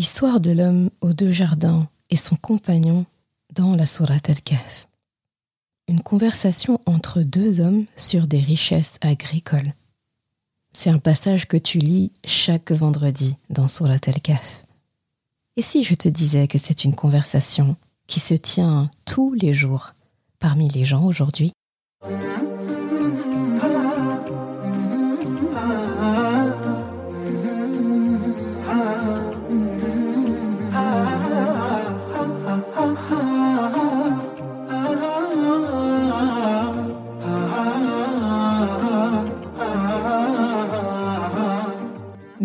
Histoire de l'homme aux deux jardins et son compagnon dans la Sourate al-Kahf. Une conversation entre deux hommes sur des richesses agricoles. C'est un passage que tu lis chaque vendredi dans Sourate al-Kahf. Et si je te disais que c'est une conversation qui se tient tous les jours parmi les gens aujourd'hui?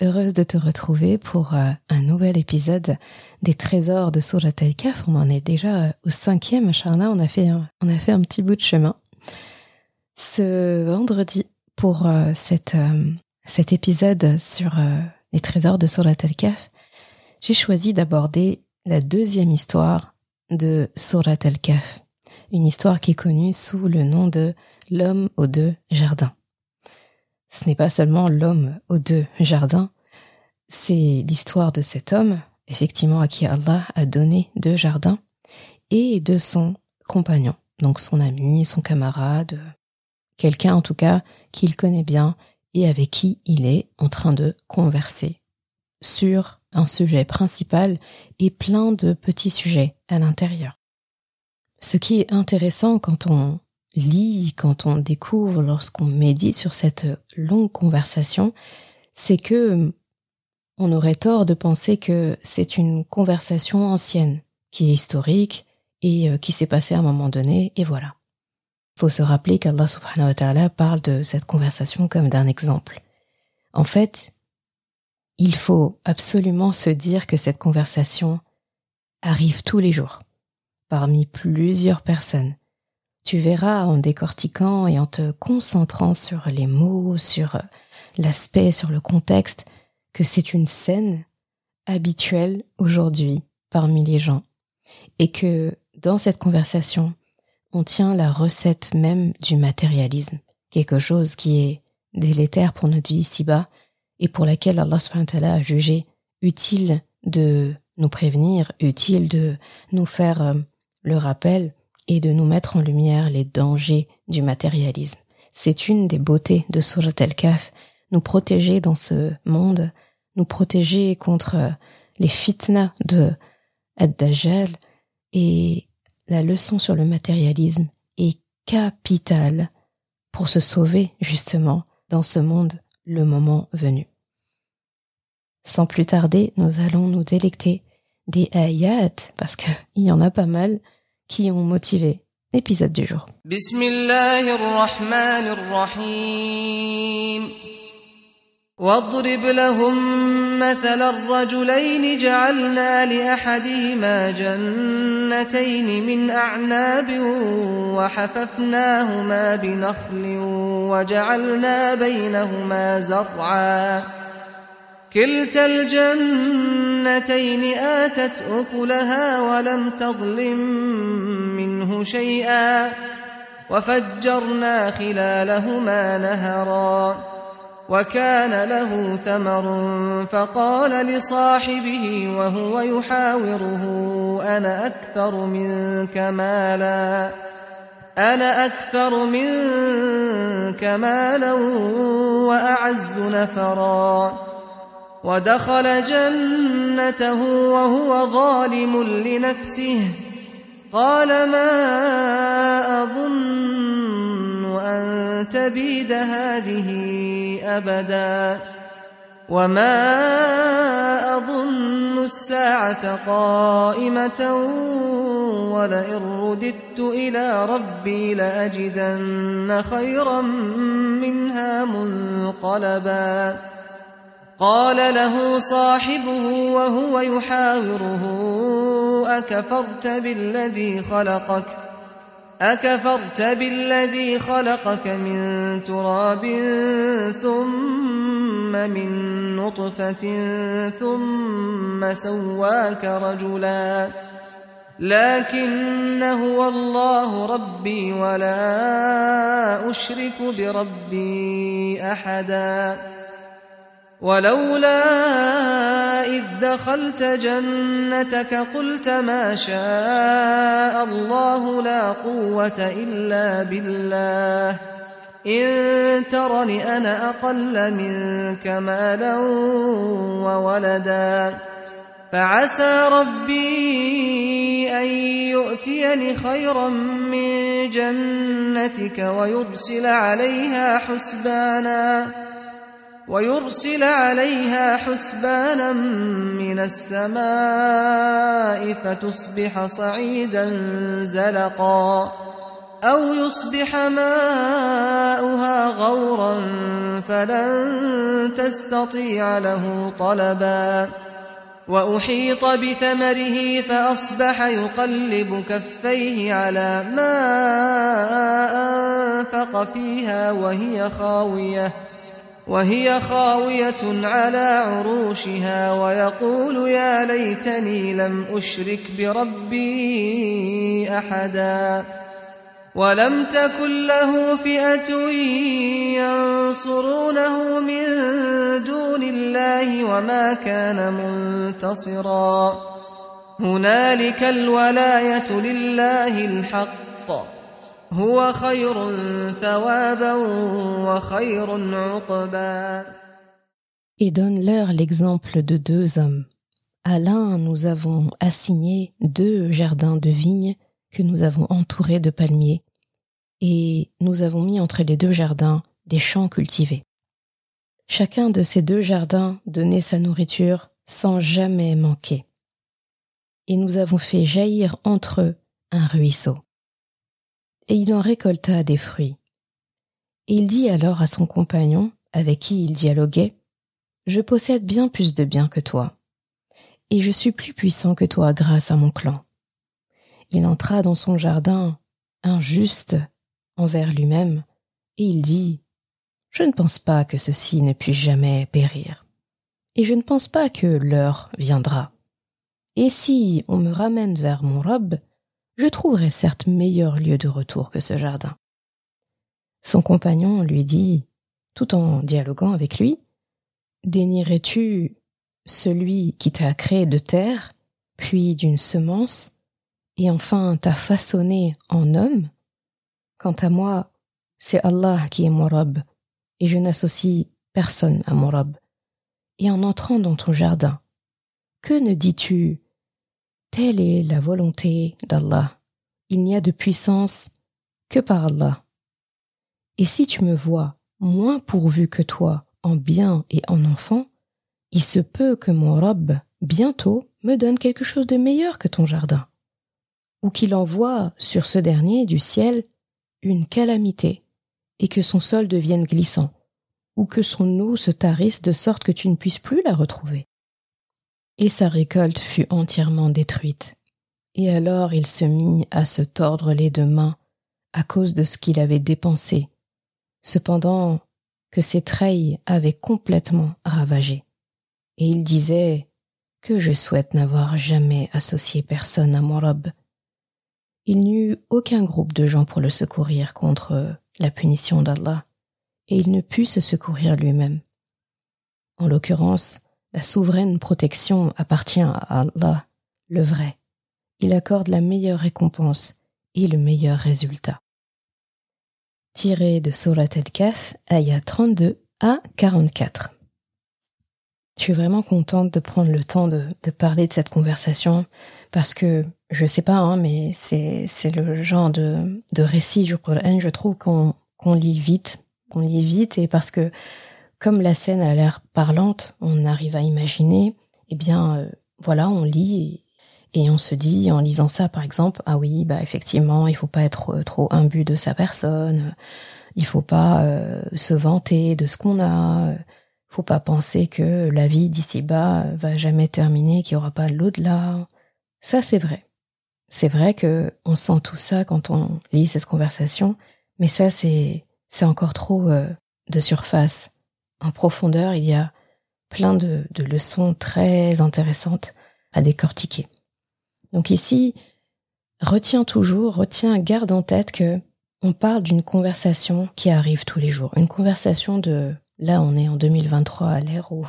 Heureuse de te retrouver pour euh, un nouvel épisode des trésors de Surat al-Kaf. On en est déjà euh, au cinquième, Charna. On a fait un, on a fait un petit bout de chemin. Ce vendredi, pour euh, cette, cet épisode sur les trésors de Surat al-Kaf, j'ai choisi d'aborder la deuxième histoire de Surat al-Kaf. Une histoire qui est connue sous le nom de l'homme aux deux jardins ce n'est pas seulement l'homme aux deux jardins, c'est l'histoire de cet homme, effectivement à qui Allah a donné deux jardins, et de son compagnon, donc son ami, son camarade, quelqu'un en tout cas qu'il connaît bien et avec qui il est en train de converser sur un sujet principal et plein de petits sujets à l'intérieur. Ce qui est intéressant quand on lit, quand on découvre, lorsqu'on médite sur cette longue conversation, c'est que on aurait tort de penser que c'est une conversation ancienne, qui est historique et euh, qui s'est passée à un moment donné, et voilà. Il faut se rappeler qu'Allah parle de cette conversation comme d'un exemple. En fait, il faut absolument se dire que cette conversation arrive tous les jours, parmi plusieurs personnes, tu verras en décortiquant et en te concentrant sur les mots, sur l'aspect, sur le contexte, que c'est une scène habituelle aujourd'hui parmi les gens. Et que dans cette conversation, on tient la recette même du matérialisme, quelque chose qui est délétère pour notre vie ici-bas et pour laquelle Allah a jugé utile de nous prévenir, utile de nous faire euh, le rappel et de nous mettre en lumière les dangers du matérialisme. C'est une des beautés de Surat al-Kaf, nous protéger dans ce monde, nous protéger contre les fitnas de Ad-Dajjal et la leçon sur le matérialisme est capitale pour se sauver justement dans ce monde le moment venu. Sans plus tarder, nous allons nous délecter des ayats parce qu'il y en a pas mal qui ont motivé l'épisode du jour. واضرب لهم مثل الرجلين جعلنا لأحدهما جنتين من أعناب وحففناهما بنخل وجعلنا بينهما زرعا كلتا الجنتين آتت أكلها ولم تظلم منه شيئا وفجرنا خلالهما نهرا وكان له ثمر فقال لصاحبه وهو يحاوره أنا أكثر منك مالا؟ أنا أكثر منك مالا وأعز نفرا؟ ودخل جنته وهو ظالم لنفسه. قال ما أظن أن تبيد هذه أبدا وما أظن الساعة قائمة ولئن رددت إلى ربي لأجدن خيرا منها منقلبا. قال له صاحبه وهو يحاوره أكفرت بالذي خلقك؟ أكفرت بالذي خلقك من تراب ثم من نطفة ثم سواك رجلا. لكن هو الله ربي ولا أشرك بربي أحدا. ولولا إذ دخلت جنتك قلت ما شاء الله لا قوة إلا بالله. إن ترني أنا أقل منك مالا وولدا. فعسى ربي أن يؤتيني خيرا من جنتك ويرسل عليها حسبانا. ويرسل عليها حسبانا من السماء فتصبح صعيدا زلقا أو يصبح ماؤها غورا فلن تستطيع له طلبا وأحيط بثمره فأصبح يقلب كفيه على ما أنفق فيها وهي خاوية وهي خاوية على عروشها ويقول يا ليتني لم أشرك بربي أحدا ولم تكن له فئة ينصرونه من دون الله وما كان منتصرا. هنالك الولاية لله الحق. هو خير ثوابا وخير عقبا Et donne-leur l'exemple de deux hommes. À l'un, nous avons assigné deux jardins de vignes que nous avons entourés de palmiers, et nous avons mis entre les deux jardins des champs cultivés. Chacun de ces deux jardins donnait sa nourriture sans jamais manquer. Et nous avons fait jaillir entre eux un ruisseau. Et il en récolta des fruits. Et il dit alors à son compagnon, avec qui il dialoguait, Je possède bien plus de biens que toi, et je suis plus puissant que toi grâce à mon clan. Il entra dans son jardin, injuste envers lui-même, et il dit Je ne pense pas que ceci ne puisse jamais périr, et je ne pense pas que l'heure viendra. Et si on me ramène vers mon robe, je trouverai certes meilleur lieu de retour que ce jardin. Son compagnon lui dit, tout en dialoguant avec lui, Dénierais-tu celui qui t'a créé de terre, puis d'une semence, et enfin t'a façonné en homme? Quant à moi, c'est Allah qui est mon robe, et je n'associe personne à mon robe. Et en entrant dans ton jardin, que ne dis-tu Telle est la volonté d'Allah. Il n'y a de puissance que par Allah. Et si tu me vois moins pourvu que toi en bien et en enfant, il se peut que mon robe, bientôt, me donne quelque chose de meilleur que ton jardin, ou qu'il envoie sur ce dernier du ciel une calamité, et que son sol devienne glissant, ou que son eau se tarisse de sorte que tu ne puisses plus la retrouver. Et sa récolte fut entièrement détruite. Et alors il se mit à se tordre les deux mains à cause de ce qu'il avait dépensé, cependant que ses treilles avaient complètement ravagé. Et il disait que je souhaite n'avoir jamais associé personne à mon robe. Il n'y eut aucun groupe de gens pour le secourir contre la punition d'Allah, et il ne put se secourir lui-même. En l'occurrence, la souveraine protection appartient à Allah, le vrai. Il accorde la meilleure récompense et le meilleur résultat. Tiré de Surat al-Kaf, ayat 32 à 44. je suis vraiment contente de prendre le temps de, parler de cette conversation parce que je sais pas, hein, mais c'est le genre de de récit je trouve qu'on qu'on lit vite, qu'on lit vite et parce que comme la scène a l'air parlante, on arrive à imaginer, eh bien euh, voilà, on lit et, on se dit en lisant ça par exemple, ah oui, bah effectivement, il faut pas être trop imbu de sa personne, il faut pas euh, se vanter de ce qu'on a faut pas penser que la vie d'ici-bas va jamais terminer, qu'il y aura pas l'au-delà. Ça, c'est vrai. C'est vrai que on sent tout ça quand on lit cette conversation, mais ça, c'est, encore trop euh, de surface. En profondeur, il y a plein de, leçons très intéressantes à décortiquer. Donc ici, retiens toujours, retiens, garde en tête que on parle d'une conversation qui arrive tous les jours, une conversation de Là, on est en 2023 à l'ère où,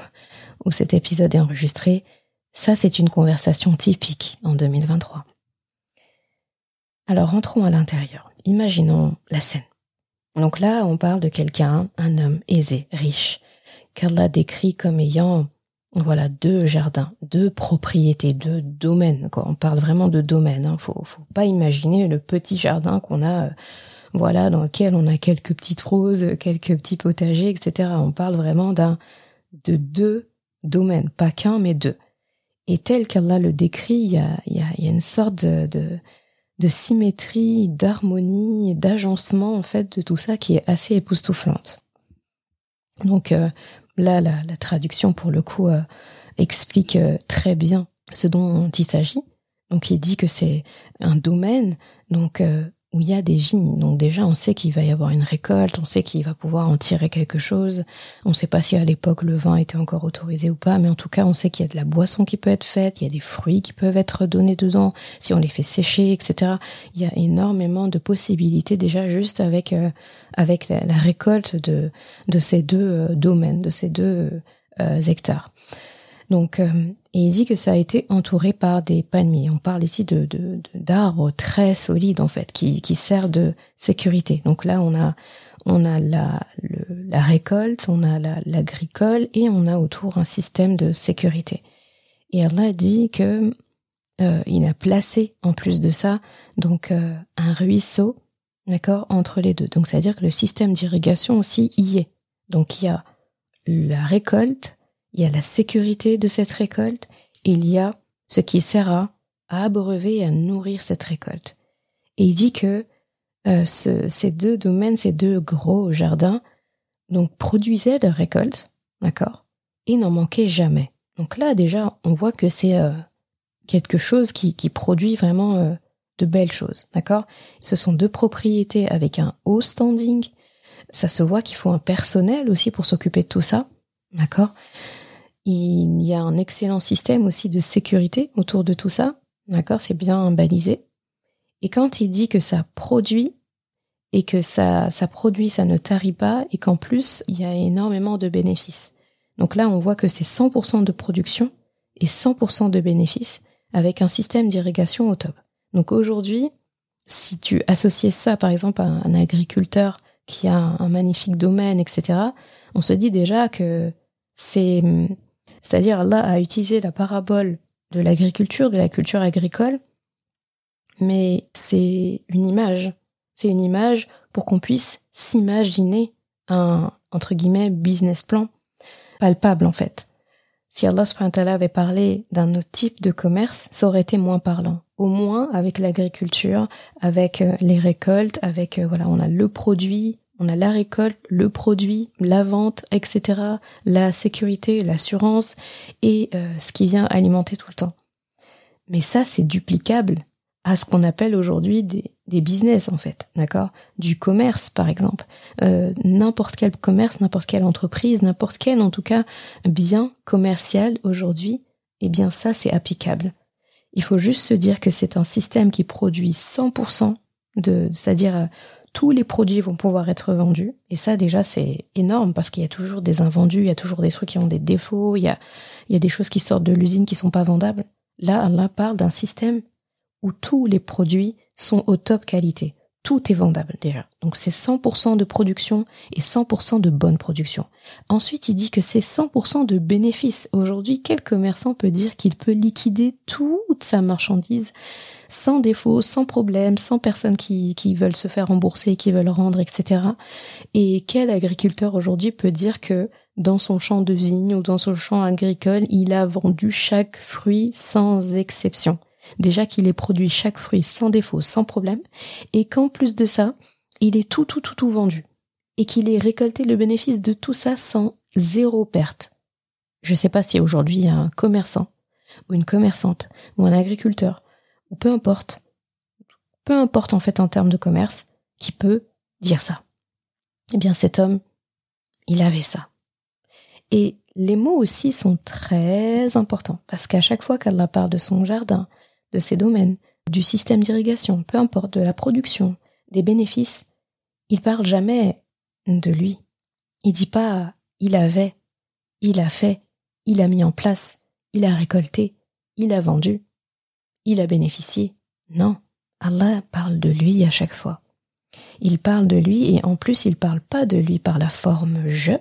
où cet épisode est enregistré. Ça, c'est une conversation typique en 2023. Alors, rentrons à l'intérieur. Imaginons la scène. Donc là, on parle de quelqu'un, un homme aisé, riche, qu'Allah décrit comme ayant, voilà, deux jardins, deux propriétés, deux domaines. Quoi. On parle vraiment de domaine. Hein. Faut, faut pas imaginer le petit jardin qu'on a euh, voilà, dans lequel on a quelques petites roses, quelques petits potagers, etc. On parle vraiment d'un, de deux domaines, pas qu'un, mais deux. Et tel qu'Allah le décrit, il y a, il y a, une sorte de, de, symétrie, d'harmonie, d'agencement, en fait, de tout ça qui est assez époustouflante. Donc euh, là, la, la, traduction, pour le coup, euh, explique euh, très bien ce dont il s'agit. Donc il dit que c'est un domaine, donc où il y a des vignes. Donc déjà, on sait qu'il va y avoir une récolte, on sait qu'il va pouvoir en tirer quelque chose. On ne sait pas si à l'époque le vin était encore autorisé ou pas, mais en tout cas, on sait qu'il y a de la boisson qui peut être faite, il y a des fruits qui peuvent être donnés dedans, si on les fait sécher, etc. Il y a énormément de possibilités déjà juste avec euh, avec la, récolte de de ces deux euh, domaines, de ces deux euh, hectares. Donc, euh, et il dit que ça a été entouré par des palmiers. On parle ici de d'arbres très solides en fait, qui qui servent de sécurité. Donc là, on a on a la la récolte, on a l'agricole et on a autour un système de sécurité. Et Allah dit que euh, il a placé en plus de ça donc euh, un ruisseau, d'accord, entre les deux. Donc c'est à dire que le système d'irrigation aussi y est. Donc il y a la récolte il y a la sécurité de cette récolte, il y a ce qui sert à, abreuver et à nourrir cette récolte. Et il dit que euh, ces deux domaines, ces deux gros jardins, donc produisaient de récolte, d'accord, et n'en manquaient jamais. Donc là déjà, on voit que c'est euh, quelque chose qui, qui produit vraiment euh, de belles choses, d'accord. Ce sont deux propriétés avec un haut standing. Ça se voit qu'il faut un personnel aussi pour s'occuper de tout ça, d'accord. Il y a un excellent système aussi de sécurité autour de tout ça. D'accord? C'est bien balisé. Et quand il dit que ça produit et que ça, ça produit, ça ne tarit pas et qu'en plus, il y a énormément de bénéfices. Donc là, on voit que c'est 100% de production et 100% de bénéfices avec un système d'irrigation au top. Donc aujourd'hui, si tu associais ça, par exemple, à un agriculteur qui a un magnifique domaine, etc., on se dit déjà que c'est c'est-à-dire Allah a utilisé la parabole de l'agriculture, de la culture agricole, mais c'est une image. C'est une image pour qu'on puisse s'imaginer un, entre guillemets, business plan palpable en fait. Si Allah avait parlé d'un autre type de commerce, ça aurait été moins parlant. Au moins avec l'agriculture, avec euh, les récoltes, avec euh, voilà, on a le produit, on a la récolte, le produit, la vente, etc., la sécurité, l'assurance et euh, ce qui vient alimenter tout le temps. Mais ça, c'est duplicable à ce qu'on appelle aujourd'hui des, business en fait, d'accord? Du commerce par exemple. Euh, n'importe quel commerce, n'importe quelle entreprise, n'importe quel en tout cas bien commercial aujourd'hui, eh bien ça c'est applicable. Il faut juste se dire que c'est un système qui produit 100% de, c'est-à-dire euh, tous les produits vont pouvoir être vendus. Et ça, déjà, c'est énorme parce qu'il y a toujours des invendus, il y a toujours des trucs qui ont des défauts, il y a, des choses qui sortent de l'usine qui sont pas vendables. Là, Allah parle d'un système où tous les produits sont au top qualité. tout est vendable déjà. Donc c'est 100% de production et 100% de bonne production. Ensuite, il dit que c'est 100% de bénéfices. Aujourd'hui, quel commerçant peut dire qu'il peut liquider toute sa marchandise sans défaut, sans problème, sans personnes qui, qui veulent se faire rembourser, qui veulent rendre, etc. Et quel agriculteur aujourd'hui peut dire que dans son champ de vigne ou dans son champ agricole, il a vendu chaque fruit sans exception? Déjà qu'il ait produit chaque fruit sans défaut, sans problème, et qu'en plus de ça, il est tout, tout, tout, tout vendu. Et qu'il ait récolté le bénéfice de tout ça sans zéro perte. Je sais pas si aujourd'hui un commerçant, ou une commerçante, ou un agriculteur, ou peu importe, peu importe en fait en termes de commerce, qui peut dire ça. Eh bien cet homme, il avait ça. Et les mots aussi sont très importants, parce qu'à chaque fois qu'Allah parle de son jardin, de ces domaines, du système d'irrigation, peu importe, de la production, des bénéfices, il parle jamais de lui. Il dit pas il avait, il a fait, il a mis en place, il a récolté, il a vendu, il a bénéficié. Non, Allah parle de lui à chaque fois. Il parle de lui et en plus il parle pas de lui par la forme je,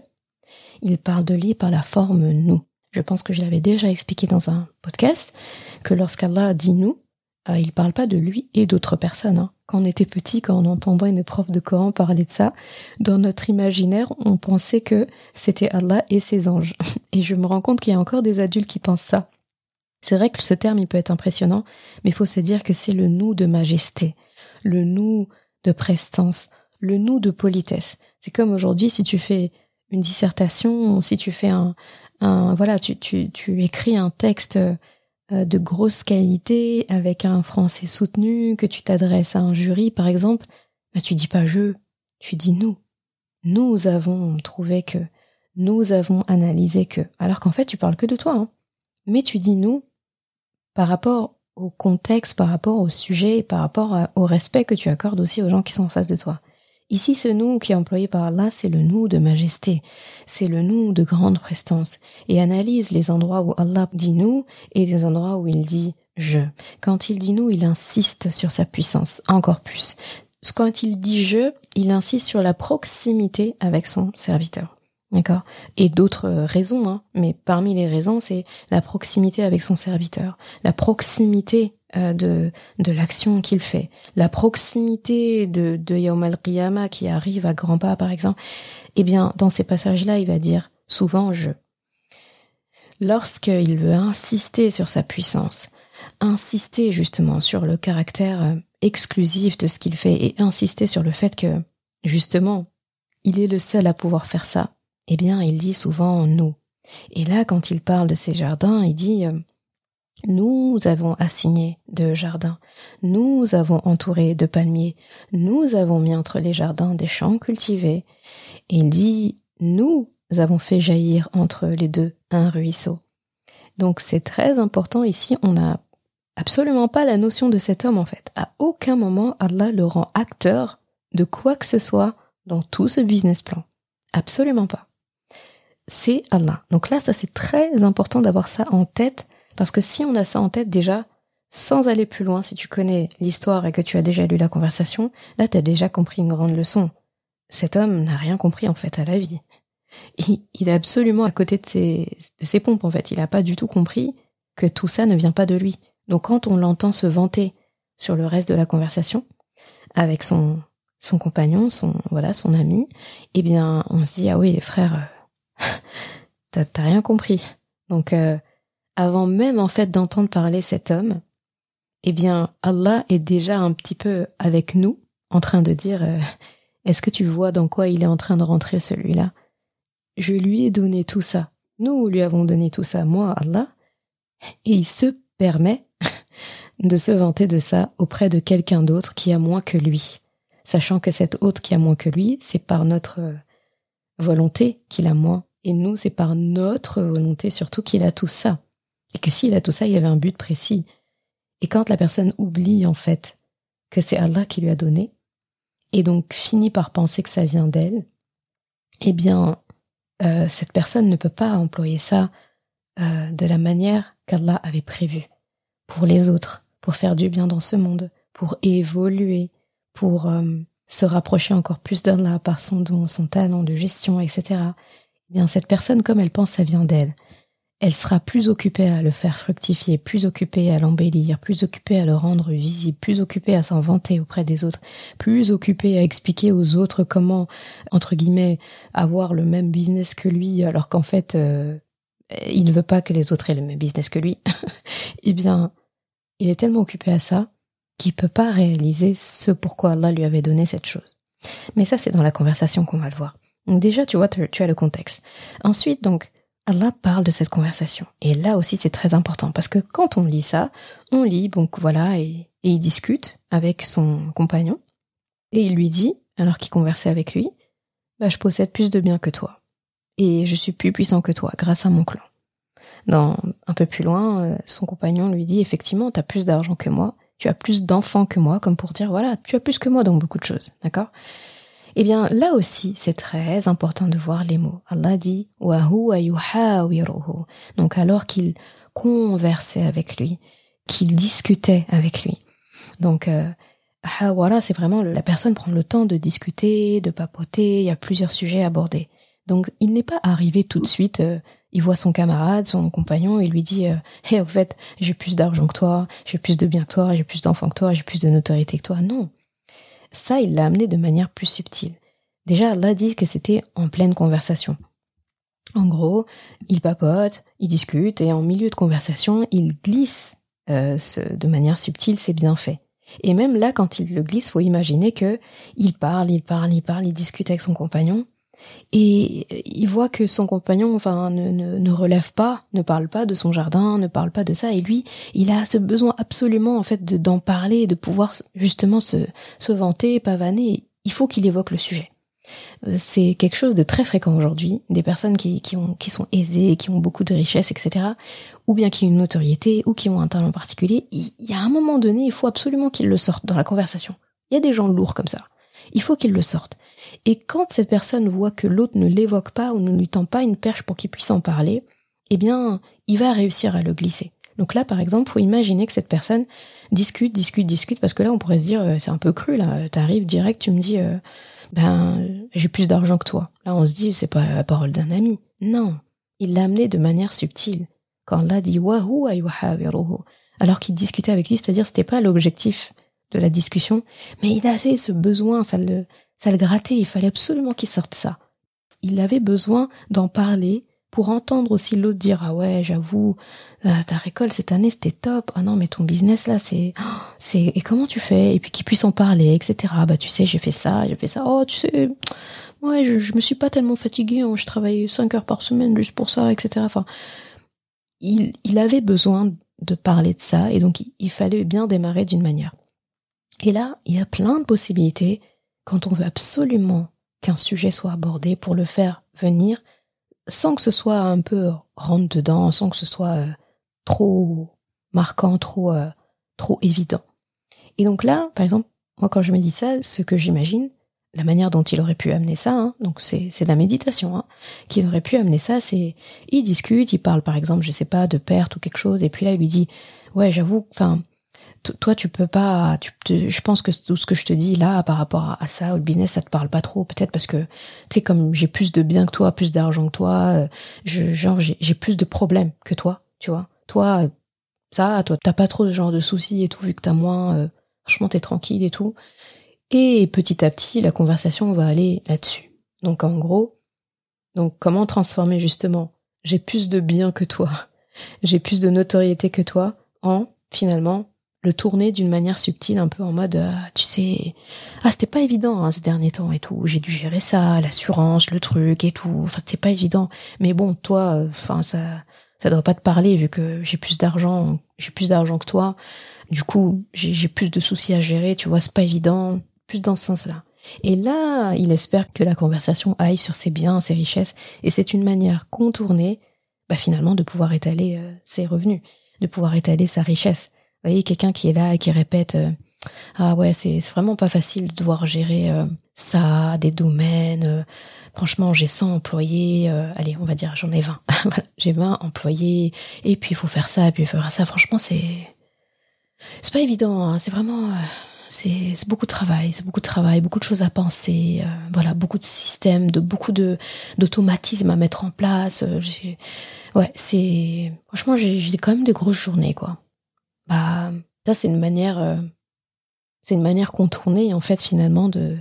il parle de lui par la forme nous. Je pense que je l'avais déjà expliqué dans un podcast que lorsqu'Allah dit nous, euh, il parle pas de lui et d'autres personnes. Hein. Quand on était petit, quand on entendait une prof de Coran parler de ça, dans notre imaginaire, on pensait que c'était Allah et ses anges. Et je me rends compte qu'il y a encore des adultes qui pensent ça. C'est vrai que ce terme, il peut être impressionnant, mais il faut se dire que c'est le nous de majesté, le nous de prestance, le nous de politesse. C'est comme aujourd'hui, si tu fais une dissertation, si tu fais un, voilà, tu, tu, tu écris un texte euh, de grosse qualité, avec un français soutenu, que tu t'adresses à un jury, par exemple, bah, tu dis pas je, tu dis nous. Nous avons trouvé que, nous avons analysé que, alors qu'en fait tu parles que de toi, hein. mais tu dis nous par rapport au contexte, par rapport au sujet, par rapport au respect que tu accordes aussi aux gens qui sont en face de toi. Ici, ce nous qui est employé par Allah, c'est le nous de majesté, c'est le nous de grande prestance, et analyse les endroits où Allah dit nous et les endroits où il dit je. Quand il dit nous, il insiste sur sa puissance, encore plus. Quand il dit je, il insiste sur la proximité avec son serviteur. D'accord Et d'autres raisons, hein, mais parmi les raisons, c'est la proximité avec son serviteur, la proximité euh, de, de l'action qu'il fait, la proximité de, de Yawm al-Qiyamah qui arrive à grands pas, par exemple. Eh bien, dans ces passages-là, il va dire souvent je. Lorsqu'il veut insister sur sa puissance, insister justement sur le caractère euh, exclusif de ce qu'il fait et insister sur le fait que, justement, il est le seul à pouvoir faire ça, eh bien, il dit souvent nous. Et là, quand il parle de ses jardins, il dit euh, nous avons assigné de jardins, nous avons entouré de palmiers, nous avons mis entre les jardins des champs cultivés. Et il dit nous avons fait jaillir entre les deux un ruisseau. Donc c'est très important ici, on n'a absolument pas la notion de cet homme en fait. À aucun moment Allah le rend acteur de quoi que ce soit dans tout ce business plan. Absolument pas c'est Allah. Donc là, ça c'est très important d'avoir ça en tête, parce que si on a ça en tête déjà, sans aller plus loin, si tu connais l'histoire et que tu as déjà lu la conversation, là tu as déjà compris une grande leçon. Cet homme n'a rien compris en fait à la vie. Il, est absolument à côté de ses, de ses pompes en fait. Il n'a pas du tout compris que tout ça ne vient pas de lui. Donc quand on l'entend se vanter sur le reste de la conversation, avec son, son compagnon, son, voilà, son ami, eh bien, on se dit, ah oui, frère, t'as rien compris. Donc, euh, avant même en fait d'entendre parler cet homme, eh bien, Allah est déjà un petit peu avec nous, en train de dire, euh, est-ce que tu vois dans quoi il est en train de rentrer celui-là? Je lui ai donné tout ça. Nous lui avons donné tout ça, moi, Allah, et il se permet de se vanter de ça auprès de quelqu'un d'autre qui a moins que lui, sachant que cet autre qui a moins que lui, c'est par notre volonté qu'il a moins et nous, c'est par notre volonté surtout qu'il a tout ça. Et que s'il a tout ça, il y avait un but précis. Et quand la personne oublie en fait que c'est Allah qui lui a donné, et donc finit par penser que ça vient d'elle, eh bien, euh, cette personne ne peut pas employer ça euh, de la manière qu'Allah avait prévu pour les autres, pour faire du bien dans ce monde, pour évoluer, pour euh, se rapprocher encore plus d'Allah par son don, son talent de gestion, etc. Eh bien, cette personne, comme elle pense, ça vient d'elle. Elle sera plus occupée à le faire fructifier, plus occupée à l'embellir, plus occupée à le rendre visible, plus occupée à s'en vanter auprès des autres, plus occupée à expliquer aux autres comment, entre guillemets, avoir le même business que lui, alors qu'en fait, euh, il ne veut pas que les autres aient le même business que lui. eh bien, il est tellement occupé à ça qu'il peut pas réaliser ce pourquoi Allah lui avait donné cette chose. Mais ça, c'est dans la conversation qu'on va le voir. Déjà, tu vois, tu, as le contexte. Ensuite, donc, Allah parle de cette conversation. Et là aussi, c'est très important parce que quand on lit ça, on lit, donc voilà, et, et il discute avec son compagnon. Et il lui dit, alors qu'il conversait avec lui, bah, je possède plus de biens que toi. Et je suis plus puissant que toi grâce à mon clan. Dans, un peu plus loin, euh, son compagnon lui dit, effectivement, tu as plus d'argent que moi tu as plus d'enfants que moi, comme pour dire, voilà, tu as plus que moi dans beaucoup de choses, d'accord? Eh bien, là aussi, c'est très important de voir les mots. Allah dit, donc alors qu'il conversait avec lui, qu'il discutait avec lui. Donc, euh, c'est vraiment la personne prend le temps de discuter, de papoter, il y a plusieurs sujets abordés. Donc, il n'est pas arrivé tout de suite, euh, il voit son camarade, son compagnon, et lui dit Hé, hey, au fait, j'ai plus d'argent que toi, j'ai plus de biens que toi, j'ai plus d'enfants que toi, j'ai plus de notoriété que toi. Non. Ça, il l'a amené de manière plus subtile. Déjà, Allah dit que c'était en pleine conversation. En gros, il papote, il discute, et en milieu de conversation, il glisse euh, de manière subtile ses bienfaits. Et même là, quand il le glisse, faut imaginer que il parle, il parle, il parle, il discute avec son compagnon, et il voit que son compagnon, enfin, ne, ne, relève pas, ne parle pas de son jardin, ne parle pas de ça. Et lui, il a ce besoin absolument, en fait, d'en parler, de pouvoir justement se, se vanter, pavaner. Il faut qu'il évoque le sujet. Euh, c'est quelque chose de très fréquent aujourd'hui. Des personnes qui, qui, ont, qui sont aisées, qui ont beaucoup de richesses, etc. Ou bien qui ont une notoriété, ou qui ont un talent particulier. Il y a un moment donné, il faut absolument qu'ils le sortent dans la conversation. Il y a des gens lourds comme ça. Il faut qu'ils le sortent. Et quand cette personne voit que l'autre ne l'évoque pas ou ne lui tend pas une perche pour qu'il puisse en parler, eh bien, il va réussir à le glisser. Donc là, par exemple, faut imaginer que cette personne discute, discute, discute, parce que là, on pourrait se dire, euh, c'est un peu cru, là. T'arrives direct, tu me dis, euh, ben, j'ai plus d'argent que toi. Là, on se dit, c'est pas la parole d'un ami. Non. Il l'a amené de manière subtile. Quand l'a dit, wahou alors qu'il discutait avec lui, c'est-à-dire, c'était pas l'objectif de la discussion, mais il avait ce besoin, ça le, ça le grattait, il fallait absolument qu'il sorte ça. Il avait besoin d'en parler pour entendre aussi l'autre dire ah ouais j'avoue euh, ta récolte cette année c'était top. Ah non mais ton business là c'est c'est et comment tu fais? Et puis qu'il puisse en parler etc bah tu sais j'ai fait ça j'ai fait ça. Oh tu sais ouais je, je me suis pas tellement fatiguée hein, je travaille cinq heures par semaine juste pour ça etc enfin il, il avait besoin de parler de ça et donc il fallait bien démarrer d'une manière. Et là il y a plein de possibilités quand on veut absolument qu'un sujet soit abordé pour le faire venir sans que ce soit un peu rentre dedans, sans que ce soit euh, trop marquant, trop euh, trop évident. Et donc là, par exemple, moi quand je me dis ça, ce que j'imagine, la manière dont il aurait pu amener ça, hein, donc c'est c'est de la méditation, hein, qu'il aurait pu amener ça, c'est il discute, il parle par exemple, je sais pas, de perte ou quelque chose, et puis là il lui dit, ouais j'avoue, enfin toi tu peux pas je pense que tout ce que je te dis là par rapport à, ça au business ça te parle pas trop peut-être parce que tu sais comme j'ai plus de biens que toi plus d'argent que toi euh, genre j'ai plus de problèmes que toi tu vois. Toi ça toi t'as pas trop de genre de soucis et tout vu que t'as moins euh, franchement t'es tranquille et tout. Et petit à petit la conversation va aller là-dessus. Donc en gros donc comment transformer justement j'ai plus de biens que toi j'ai plus de notoriété que toi en finalement le tourner d'une manière subtile, un peu en mode, euh, tu sais, ah c'était pas évident hein, ces derniers temps et tout. J'ai dû gérer ça, l'assurance, le truc et tout. Enfin c'était pas évident. Mais bon, toi, euh, enfin ça, ça doit pas te parler vu que j'ai plus d'argent, j'ai plus d'argent que toi. Du coup, j'ai plus de soucis à gérer. Tu vois, c'est pas évident. Plus dans ce sens-là. Et là, il espère que la conversation aille sur ses biens, ses richesses, et c'est une manière contournée, bah finalement, de pouvoir étaler euh, ses revenus, de pouvoir étaler sa richesse. Quelqu'un qui est là et qui répète euh, Ah ouais, c'est vraiment pas facile de devoir gérer euh, ça, des domaines. Euh, franchement, j'ai 100 employés. allez, on va dire, j'en ai 20. voilà, j'ai 20 employés. Et puis, il faut faire ça, et puis il faut faire ça. Franchement, c'est... C'est pas évident. Hein, c'est vraiment... c'est beaucoup de travail, c'est beaucoup de travail, beaucoup de choses à penser, voilà, beaucoup de systèmes, beaucoup de d'automatismes à mettre en place. C'est franchement, j'ai quand même des grosses journées, quoi. Bah, ça c'est une manière, euh, c'est une manière contournée en fait finalement de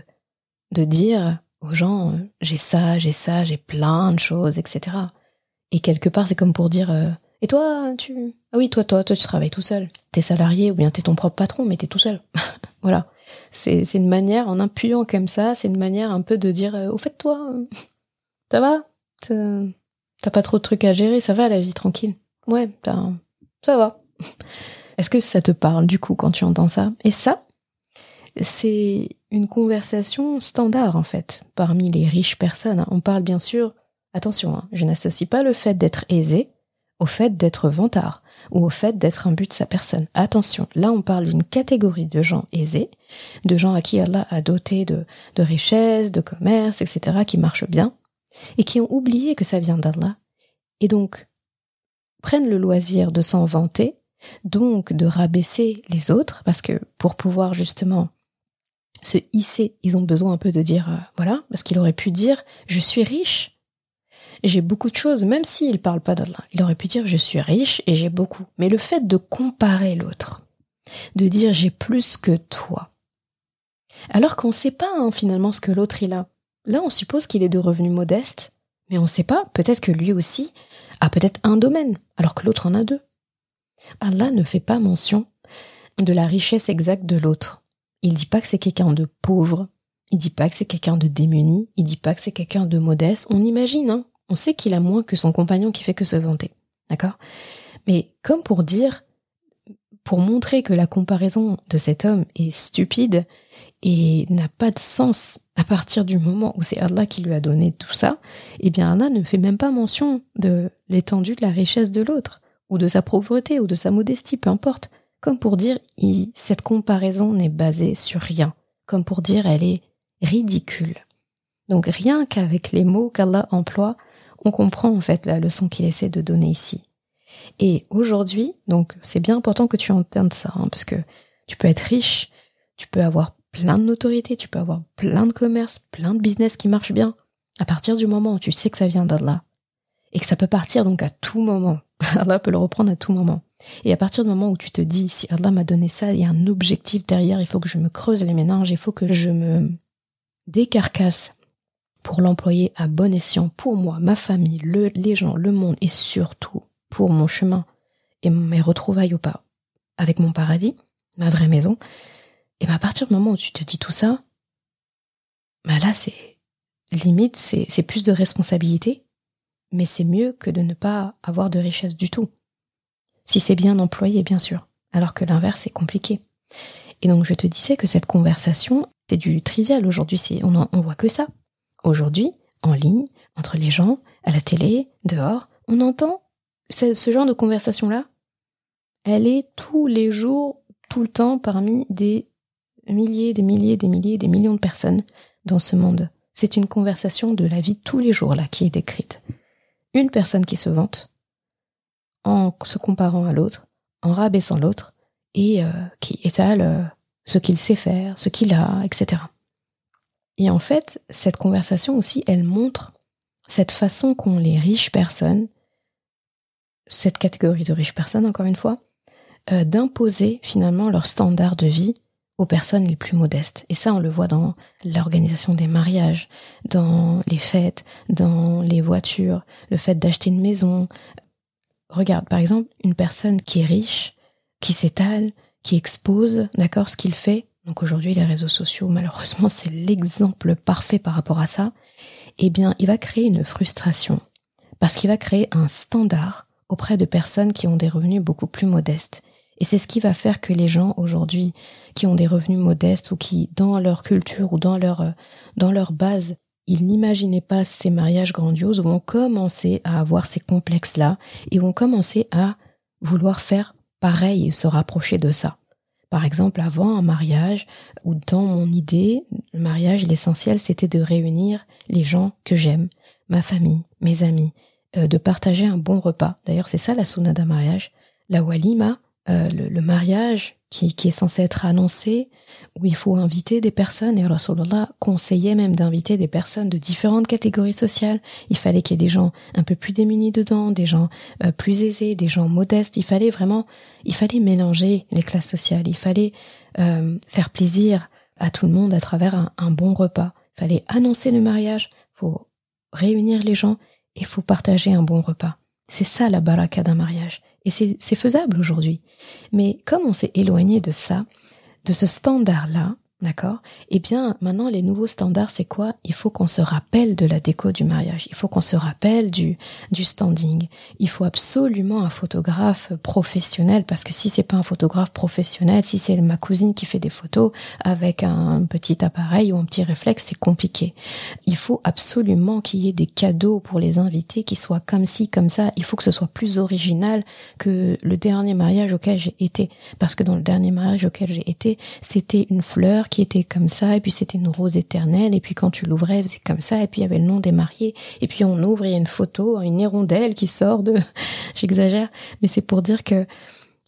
dire aux gens, j'ai ça, j'ai ça, j'ai plein de choses, etc. Et quelque part, c'est comme pour dire, et toi, tu, ah oui, toi, toi, toi, tu travailles tout seul. T'es salarié ou bien t'es ton propre patron, mais t'es tout seul. voilà. C'est, une manière, en appuyant comme ça, c'est une manière un peu de dire, euh, au fait, toi, euh, ça va? T'as pas trop de trucs à gérer, ça va la vie tranquille. Ouais, ça va. Est-ce que ça te parle du coup quand tu entends ça? Et ça, c'est une conversation standard en fait parmi les riches personnes. On parle bien sûr, attention, hein, je n'associe pas le fait d'être aisé au fait d'être vantard ou au fait d'être un but de sa personne. Attention, là on parle d'une catégorie de gens aisés, de gens à qui Allah a doté de, de richesses, de commerce, etc., qui marchent bien, et qui ont oublié que ça vient d'Allah, et donc prennent le loisir de s'en vanter, donc de rabaisser les autres, parce que pour pouvoir justement se hisser, ils ont besoin un peu de dire, euh, voilà, parce qu'il aurait pu dire, je suis riche, j'ai beaucoup de choses, même s'il ne parle pas d'Allah. Il aurait pu dire je suis riche et j'ai beaucoup. Mais le fait de comparer l'autre, de dire j'ai plus que toi, alors qu'on ne sait pas hein, finalement ce que l'autre il a. Là, on suppose qu'il est de revenus modestes, mais on ne sait pas, peut-être que lui aussi a peut-être un domaine, alors que l'autre en a deux. Allah ne fait pas mention de la richesse exacte de l'autre. Il dit pas que c'est quelqu'un de pauvre, il dit pas que c'est quelqu'un de démuni, il dit pas que c'est quelqu'un de modeste, on imagine, hein, on sait qu'il a moins que son compagnon qui fait que se vanter. D'accord? Mais comme pour dire, pour montrer que la comparaison de cet homme est stupide et n'a pas de sens à partir du moment où c'est Allah qui lui a donné tout ça, eh bien Allah ne fait même pas mention de l'étendue de la richesse de l'autre, ou de sa pauvreté, ou de sa modestie, peu importe. Comme pour dire, cette comparaison n'est basée sur rien. Comme pour dire, elle est ridicule. Donc rien qu'avec les mots qu'Allah emploie, on comprend en fait la leçon qu'il essaie de donner ici. Et aujourd'hui, donc c'est bien important que tu entendes ça, hein, parce que tu peux être riche, tu peux avoir plein de notoriété, tu peux avoir plein de commerce, plein de business qui marchent bien. À partir du moment où tu sais que ça vient d'Allah, et que ça peut partir donc à tout moment, Allah peut le reprendre à tout moment. Et à partir du moment où tu te dis, si Allah m'a donné ça, il y a un objectif derrière, il faut que je me creuse les méninges, il faut que je me décarcasse pour l'employer à bon escient pour moi, ma famille, le, les gens, le monde et surtout pour mon chemin et mes retrouvailles ou pas avec mon paradis, ma vraie maison. Et ben, à partir du moment où tu te dis tout ça, bah là c'est limite c'est plus de responsabilité, mais c'est mieux que de ne pas avoir de richesse du tout. Si c'est bien employé, bien sûr, alors que l'inverse est compliqué. Et donc je te disais que cette conversation, c'est du trivial aujourd'hui, on, on voit que ça. Aujourd'hui, en ligne, entre les gens, à la télé, dehors, on entend ce, genre de conversation-là. Elle est tous les jours, tout le temps, parmi des milliers, des milliers, des milliers, des millions de personnes dans ce monde. C'est une conversation de la vie tous les jours, là, qui est décrite. Une personne qui se vante, en se comparant à l'autre, en rabaissant l'autre, et euh, qui étale euh, ce qu'il sait faire, ce qu'il a, etc. Et en fait, cette conversation aussi, elle montre cette façon qu'ont les riches personnes, cette catégorie de riches personnes, encore une fois, euh, d'imposer finalement leur standard de vie aux personnes les plus modestes. Et ça, on le voit dans l'organisation des mariages, dans les fêtes, dans les voitures, le fait d'acheter une maison. Regarde, par exemple, une personne qui est riche, qui s'étale, qui expose, d'accord, ce qu'il fait, donc aujourd'hui les réseaux sociaux malheureusement c'est l'exemple parfait par rapport à ça, eh bien il va créer une frustration parce qu'il va créer un standard auprès de personnes qui ont des revenus beaucoup plus modestes. Et c'est ce qui va faire que les gens aujourd'hui qui ont des revenus modestes ou qui dans leur culture ou dans leur dans leur base ils n'imaginaient pas ces mariages grandioses vont commencer à avoir ces complexes-là et vont commencer à vouloir faire pareil se rapprocher de ça. Par exemple, avant un mariage, ou dans mon idée, le mariage, l'essentiel, c'était de réunir les gens que j'aime, ma famille, mes amis, euh, de partager un bon repas. D'ailleurs, c'est ça la sunna d'un mariage. La walima, euh, le, mariage qui, qui, est censé être annoncé, où il faut inviter des personnes, et Rasulallah conseillait même d'inviter des personnes de différentes catégories sociales. Il fallait qu'il y ait des gens un peu plus démunis dedans, des gens euh, plus aisés, des gens modestes. Il fallait vraiment, il fallait mélanger les classes sociales. Il fallait euh, faire plaisir à tout le monde à travers un, un bon repas. Il fallait annoncer le mariage, faut réunir les gens et faut partager un bon repas. C'est ça la baraka d'un mariage. Et c'est faisable aujourd'hui. Mais comme on s'est éloigné de ça, de ce standard-là, D'accord Eh bien, maintenant, les nouveaux standards, c'est quoi? Il faut qu'on se rappelle de la déco du mariage. Il faut qu'on se rappelle du, du standing. Il faut absolument un photographe professionnel parce que si c'est pas un photographe professionnel, si c'est ma cousine qui fait des photos avec un petit appareil ou un petit réflexe, c'est compliqué. Il faut absolument qu'il y ait des cadeaux pour les invités qui soient comme ci, comme ça. Il faut que ce soit plus original que le dernier mariage auquel j'ai été. Parce que dans le dernier mariage auquel j'ai été, c'était une fleur qui était comme ça, et puis c'était une rose éternelle, et puis quand tu l'ouvrais, c'est comme ça, et puis il y avait le nom des mariés, et puis on ouvre, il y a une photo, une hirondelle qui sort de, j'exagère, mais c'est pour dire que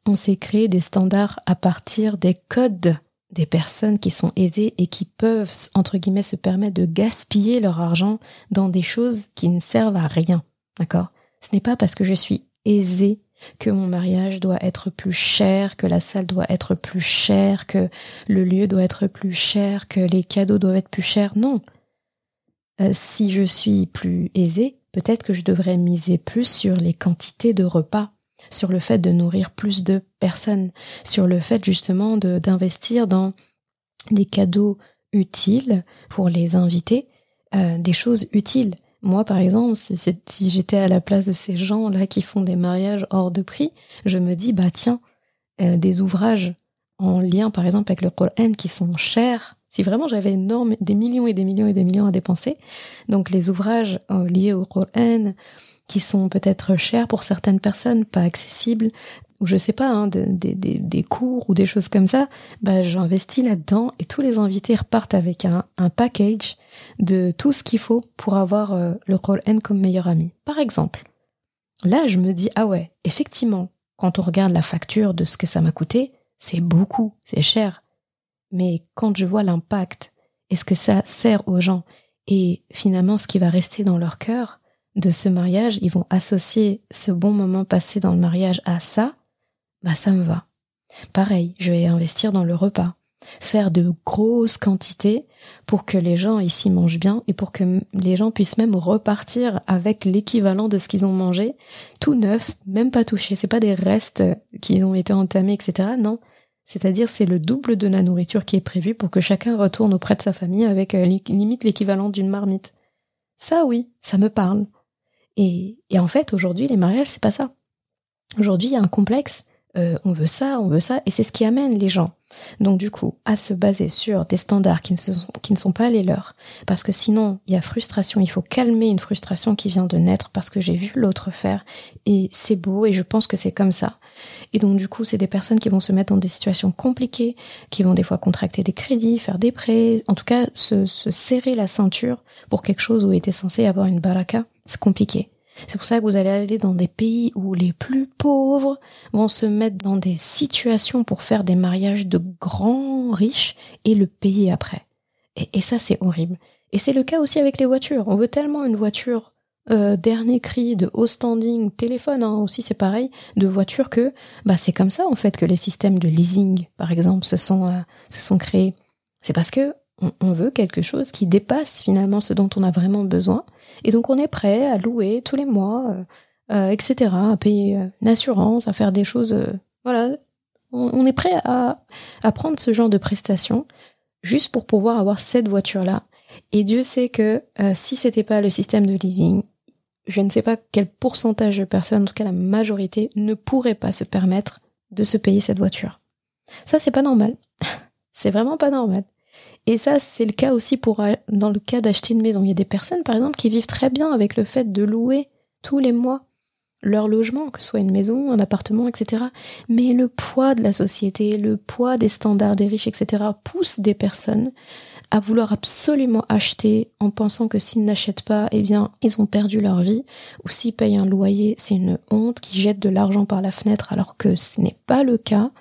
on s'est créé des standards à partir des codes des personnes qui sont aisées et qui peuvent, entre guillemets, se permettre de gaspiller leur argent dans des choses qui ne servent à rien. D'accord? Ce n'est pas parce que je suis aisée que mon mariage doit être plus cher, que la salle doit être plus chère, que le lieu doit être plus cher, que les cadeaux doivent être plus chers. Non. Euh, si je suis plus aisée, peut-être que je devrais miser plus sur les quantités de repas, sur le fait de nourrir plus de personnes, sur le fait justement d'investir dans des cadeaux utiles pour les invités, euh, des choses utiles. Moi, par exemple, si, j'étais à la place de ces gens-là qui font des mariages hors de prix, je me dis, bah tiens, euh, des ouvrages en lien, par exemple, avec le Coran qui sont chers. Si vraiment j'avais des millions et des millions et des millions à dépenser, donc les ouvrages euh, liés au Coran qui sont peut-être chers pour certaines personnes, pas accessibles, ou je sais pas, hein, des, cours ou des choses comme ça, bah j'investis là-dedans et tous les invités repartent avec un, un package de tout ce qu'il faut pour avoir euh, le rôle N comme meilleur ami. Par exemple, là je me dis ah ouais, effectivement, quand on regarde la facture de ce que ça m'a coûté, c'est beaucoup, c'est cher. Mais quand je vois l'impact et ce que ça sert aux gens? Et finalement ce qui va rester dans leur cœur de ce mariage, ils vont associer ce bon moment passé dans le mariage à ça, bah ça me va. Pareil, je vais investir dans le repas faire de grosses quantités pour que les gens ici mangent bien et pour que les gens puissent même repartir avec l'équivalent de ce qu'ils ont mangé, tout neuf, même pas touché. C'est pas des restes qui ont été entamés, etc. Non. C'est-à-dire c'est le double de la nourriture qui est prévue pour que chacun retourne auprès de sa famille avec euh, limite l'équivalent d'une marmite. Ça oui, ça me parle. Et, et en fait aujourd'hui les mariages c'est pas ça. Aujourd'hui il y a un complexe euh, on veut ça, on veut ça, et c'est ce qui amène les gens. Donc du coup, à se baser sur des standards qui ne, sont, pas les leurs, parce que sinon il y a frustration, il faut calmer une frustration qui vient de naître parce que j'ai vu l'autre faire, et c'est beau, et je pense que c'est comme ça. Et donc du coup, c'est des personnes qui vont se mettre dans des situations compliquées, qui vont des fois contracter des crédits, faire des prêts, en tout cas se, se serrer la ceinture pour quelque chose où était censé avoir une baraka, c'est compliqué. C'est pour ça que vous allez aller dans des pays où les plus pauvres vont se mettre dans des situations pour faire des mariages de grands riches et le payer après. Et, ça, c'est horrible. Et c'est le cas aussi avec les voitures. On veut tellement une voiture euh, dernier cri de haut standing, téléphone hein, aussi c'est pareil, de voiture que bah c'est comme ça en fait que les systèmes de leasing par exemple se sont euh, se sont créés. C'est parce que on, veut quelque chose qui dépasse finalement ce dont on a vraiment besoin. Et donc on est prêt à louer tous les mois, euh, euh etc., à payer euh, une assurance, à faire des choses. Euh, voilà, on, est prêt à, prendre ce genre de prestations juste pour pouvoir avoir cette voiture-là. Et Dieu sait que si c'était pas le système de leasing, je ne sais pas quel pourcentage de personnes, en tout cas la majorité, ne pourrait pas se permettre de se payer cette voiture. Ça, c'est pas normal. c'est vraiment pas normal. Et ça, c'est le cas aussi pour euh, dans le cas d'acheter une maison. Il y a des personnes, par exemple, qui vivent très bien avec le fait de louer tous les mois leur logement, que ce soit une maison, un appartement, etc. Mais le poids de la société, le poids des standards des riches, etc. pousse des personnes à vouloir absolument acheter en pensant que s'ils n'achètent pas, eh bien, ils ont perdu leur vie, ou s'ils payent un loyer, c'est une honte, qui jettent de l'argent par la fenêtre alors que ce n'est pas le cas,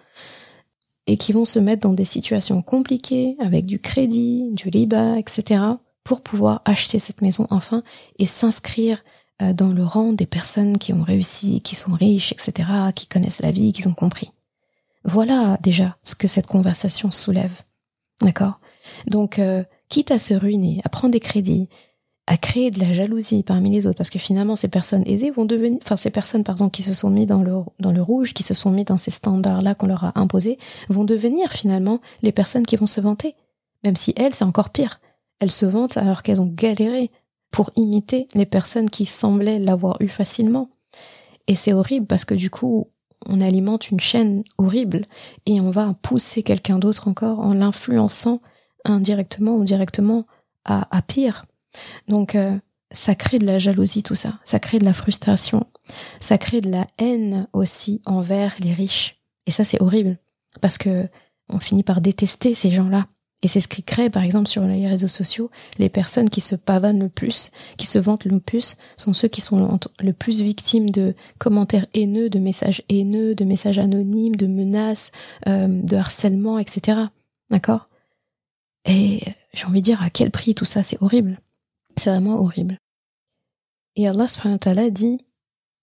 et qui vont se mettre dans des situations compliquées avec du crédit, du riba, etc., pour pouvoir acheter cette maison enfin et s'inscrire euh, dans le rang des personnes qui ont réussi, qui sont riches, etc., qui connaissent la vie, qui ont compris. Voilà déjà ce que cette conversation soulève. D'accord? Donc, euh, quitte à se ruiner, à prendre des crédits, à créer de la jalousie parmi les autres, parce que finalement ces personnes aisées vont devenir, enfin ces personnes pardon qui se sont mis dans le dans le rouge, qui se sont mis dans ces standards là qu'on leur a imposés, vont devenir finalement les personnes qui vont se vanter, même si elles c'est encore pire, elles se vantent alors qu'elles ont galéré pour imiter les personnes qui semblaient l'avoir eu facilement, et c'est horrible parce que du coup on alimente une chaîne horrible et on va pousser quelqu'un d'autre encore en l'influençant indirectement ou directement à, à pire. Donc euh, ça crée de la jalousie tout ça, ça crée de la frustration, ça crée de la haine aussi envers les riches. Et ça c'est horrible parce que on finit par détester ces gens-là. Et c'est ce qui crée, par exemple, sur les réseaux sociaux, les personnes qui se pavanent le plus, qui se vantent le plus, sont ceux qui sont le plus victimes de commentaires haineux, de messages haineux, de messages anonymes, de menaces, euh, de harcèlement, etc. D'accord? Et j'ai envie de dire à quel prix tout ça, c'est horrible? C'est vraiment horrible. Et Allah subhanahu dit,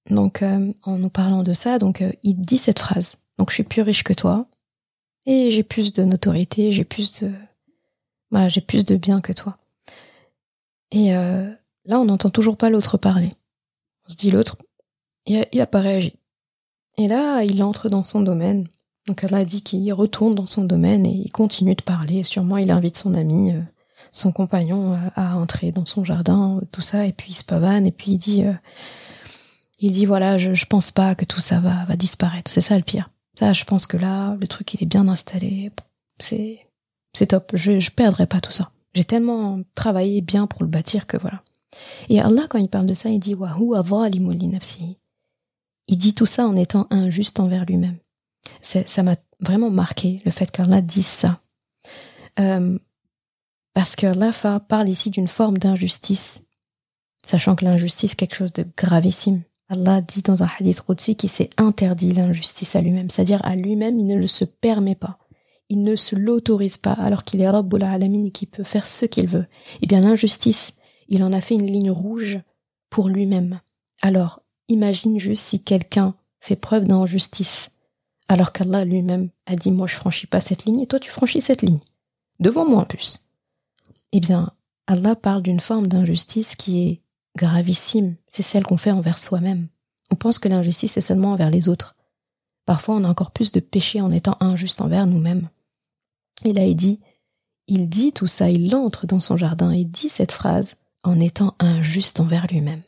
donc euh, en nous parlant de ça, donc euh, il dit cette phrase. Donc je suis plus riche que toi et j'ai plus de notoriété, j'ai plus de voilà, j'ai plus de bien que toi. Et euh, là, on n'entend toujours pas l'autre parler. On se dit l'autre, il il a pas réagi. Et là, il entre dans son domaine donc elle a dit qu'il retourne dans son domaine et il continue de parler. Sûrement il invite son ami, son compagnon à entrer dans son jardin, tout ça, et puis il se pavane et puis il dit, euh, il dit voilà, je, je pense pas que tout ça va, disparaître. C'est ça le pire. Ça, je pense que là, le truc il est bien installé. C'est, c'est top. Je, je perdrai pas tout ça. J'ai tellement travaillé bien pour le bâtir que voilà. Et Allah, quand il parle de ça, il dit Wahu nafsi. Il dit tout ça en étant injuste envers lui-même ça m'a vraiment marqué le fait qu'Allah dise ça. Euh, parce qu'Allah parle ici d'une forme d'injustice, sachant que l'injustice est quelque chose de gravissime. Allah dit dans un hadith Qudsi qu'il s'est interdit l'injustice à lui-même, c'est-à-dire à, lui-même il ne le se permet pas, il ne se l'autorise pas alors qu'il est Rabbul Alamin et qu'il peut faire ce qu'il veut. Eh bien l'injustice, il en a fait une ligne rouge pour lui-même. Alors imagine juste si quelqu'un fait preuve d'injustice alors qu'Allah lui-même a dit moi je franchis pas cette ligne et toi tu franchis cette ligne. Devant moi en plus. Eh bien, Allah parle d'une forme d'injustice qui est gravissime, c'est celle qu'on fait envers soi-même. On pense que l'injustice est seulement envers les autres. Parfois on a encore plus de péché en étant injuste envers nous-mêmes. Et là il dit, il dit tout ça, il entre dans son jardin et dit cette phrase en étant injuste envers lui-même.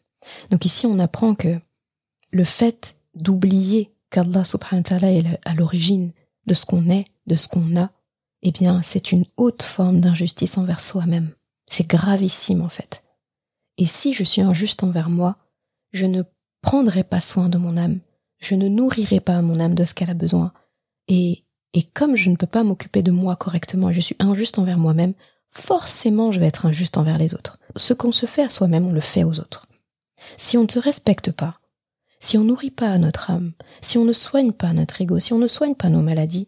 Donc ici on apprend que le fait d'oublier qu'Allah subhanahu wa ta'ala est à l'origine de ce qu'on est, de ce qu'on a, eh bien, c'est une haute forme d'injustice envers soi-même. C'est gravissime, en fait. Et si je suis injuste envers moi, je ne prendrai pas soin de mon âme, je ne nourrirai pas mon âme de ce qu'elle a besoin. Et, et comme je ne peux pas m'occuper de moi correctement, je suis injuste envers moi-même, forcément je vais être injuste envers les autres. Ce qu'on se fait à soi-même, on le fait aux autres. Si on ne se respecte pas, si on nourrit pas notre âme, si on ne soigne pas notre ego, si on ne soigne pas nos maladies,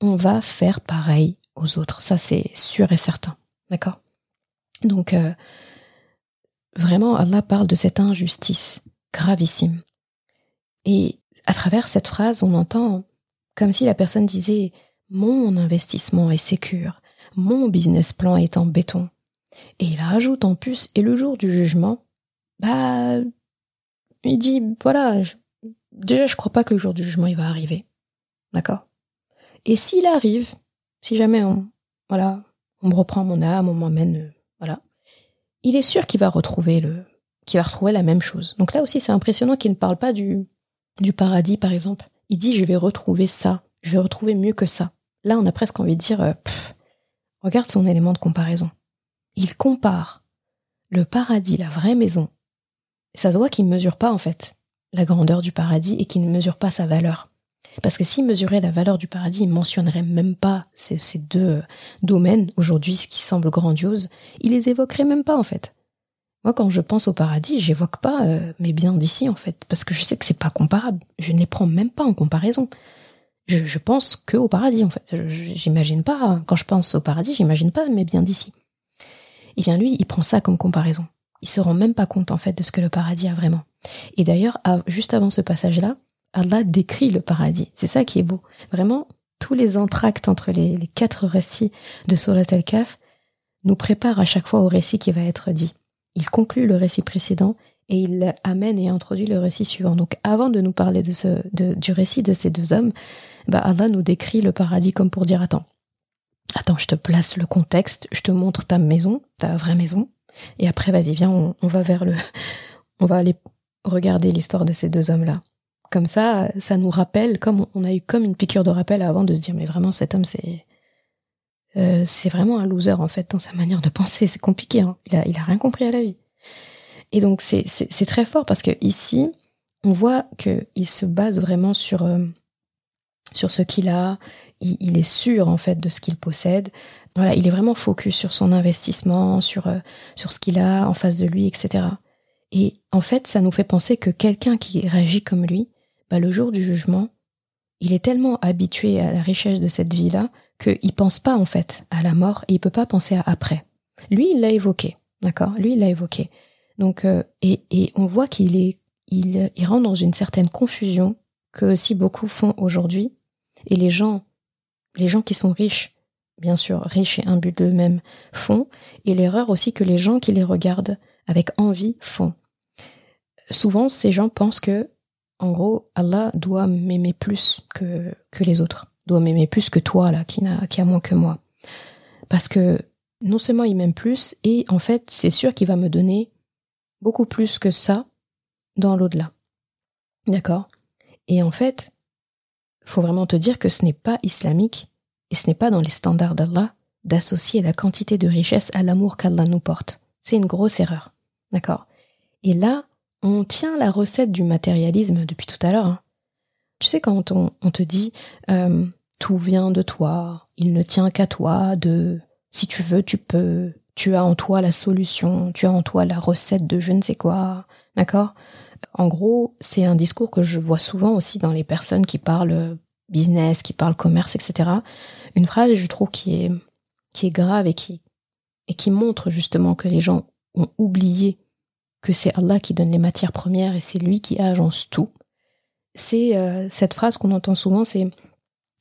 on va faire pareil aux autres. Ça, c'est sûr et certain. D'accord? Donc, euh, vraiment, Allah parle de cette injustice gravissime. Et à travers cette phrase, on entend comme si la personne disait Mon investissement est sécure, mon business plan est en béton. Et il rajoute en plus, et le jour du jugement, bah, il dit voilà, déjà je crois pas que le jour du jugement il va arriver. D'accord? Et s'il arrive, si jamais on voilà, on me reprend mon âme, on m'emmène euh, voilà, il est sûr qu'il va retrouver le qu'il va retrouver la même chose. Donc là aussi c'est impressionnant qu'il ne parle pas du du paradis par exemple. Il dit je vais retrouver ça, je vais retrouver mieux que ça. Là on a presque envie de dire euh, regarde son élément de comparaison. Il compare le paradis, la vraie maison, ça se voit qu'il ne mesure pas en fait. la grandeur du paradis et qui ne mesure pas sa valeur. Parce que s'il mesurait la valeur du paradis, il mentionnerait même pas ces, deux domaines aujourd'hui, ce qui semble grandiose. Il les évoquerait même pas en fait. Moi, quand je pense au paradis, j'évoque pas euh, mes biens d'ici en fait, parce que je sais que c'est pas comparable. Je ne les prends même pas en comparaison. Je, je pense que au paradis en fait. J'imagine pas quand je pense au paradis, j'imagine pas mes biens d'ici. Et bien lui, il prend ça comme comparaison. Il se rend même pas compte en fait de ce que le paradis a vraiment. Et d'ailleurs, juste avant ce passage-là, Allah décrit le paradis. C'est ça qui est beau. Vraiment, tous les entractes entre les, quatre récits de Surat al-Kaf nous préparent à chaque fois au récit qui va être dit. Il conclut le récit précédent et il amène et introduit le récit suivant. Donc avant de nous parler du récit de ces deux hommes, bah Allah nous décrit le paradis comme pour dire attends, attends, je te place le contexte, je te montre ta maison, ta vraie maison, et après vas-y viens, on, va vers le, on va aller regarder l'histoire de ces deux hommes-là. Comme ça, ça nous rappelle, comme on a eu comme une piqûre de rappel avant de se dire mais vraiment cet homme c'est euh, vraiment un loser en fait dans sa manière de penser. C'est compliqué. Hein. Il a il a rien compris à la vie. Et donc c'est très fort parce que ici on voit que il se base vraiment sur euh, sur ce qu'il a. Il, il, est sûr en fait de ce qu'il possède. Voilà, il est vraiment focus sur son investissement, sur euh, sur ce qu'il a en face de lui, etc. Et en fait, ça nous fait penser que quelqu'un qui réagit comme lui, bah, le jour du jugement, il est tellement habitué à la richesse de cette vie-là qu'il pense pas en fait à la mort et il peut pas penser à après. Lui, il l'a évoqué, d'accord? Lui, il l'a évoqué. Donc, euh, et, et on voit qu'il est, il, il rentre dans une certaine confusion que aussi beaucoup font aujourd'hui. Et les gens, les gens qui sont riches, bien sûr, riches et imbus d'eux-mêmes, font. Et l'erreur aussi que les gens qui les regardent avec envie font. Souvent, ces gens pensent que, en gros, Allah doit m'aimer plus que, que les autres, doit m'aimer plus que toi, là, qui, n'a, qui a moins que moi. Parce que non seulement il m'aime plus, et en fait, c'est sûr qu'il va me donner beaucoup plus que ça dans l'au-delà. D'accord? Et en fait, faut vraiment te dire que ce n'est pas islamique, et ce n'est pas dans les standards d'Allah, d'associer la quantité de richesse à l'amour qu'Allah nous porte. C'est une grosse erreur. D'accord? Et là, on tient la recette du matérialisme depuis tout à l'heure. Hein. Tu sais, quand on, te dit euh, tout vient de toi, il ne tient qu'à toi, de si tu veux, tu peux, tu as en toi la solution, tu as en toi la recette de je ne sais quoi, d'accord? En gros, c'est un discours que je vois souvent aussi dans les personnes qui parlent business, qui parlent commerce, etc. Une phrase, je trouve, qui est, qui est grave et qui, et qui montre justement que les gens ont oublié que c'est Allah qui donne les matières premières et c'est lui qui agence tout. C'est euh, cette phrase qu'on entend souvent, c'est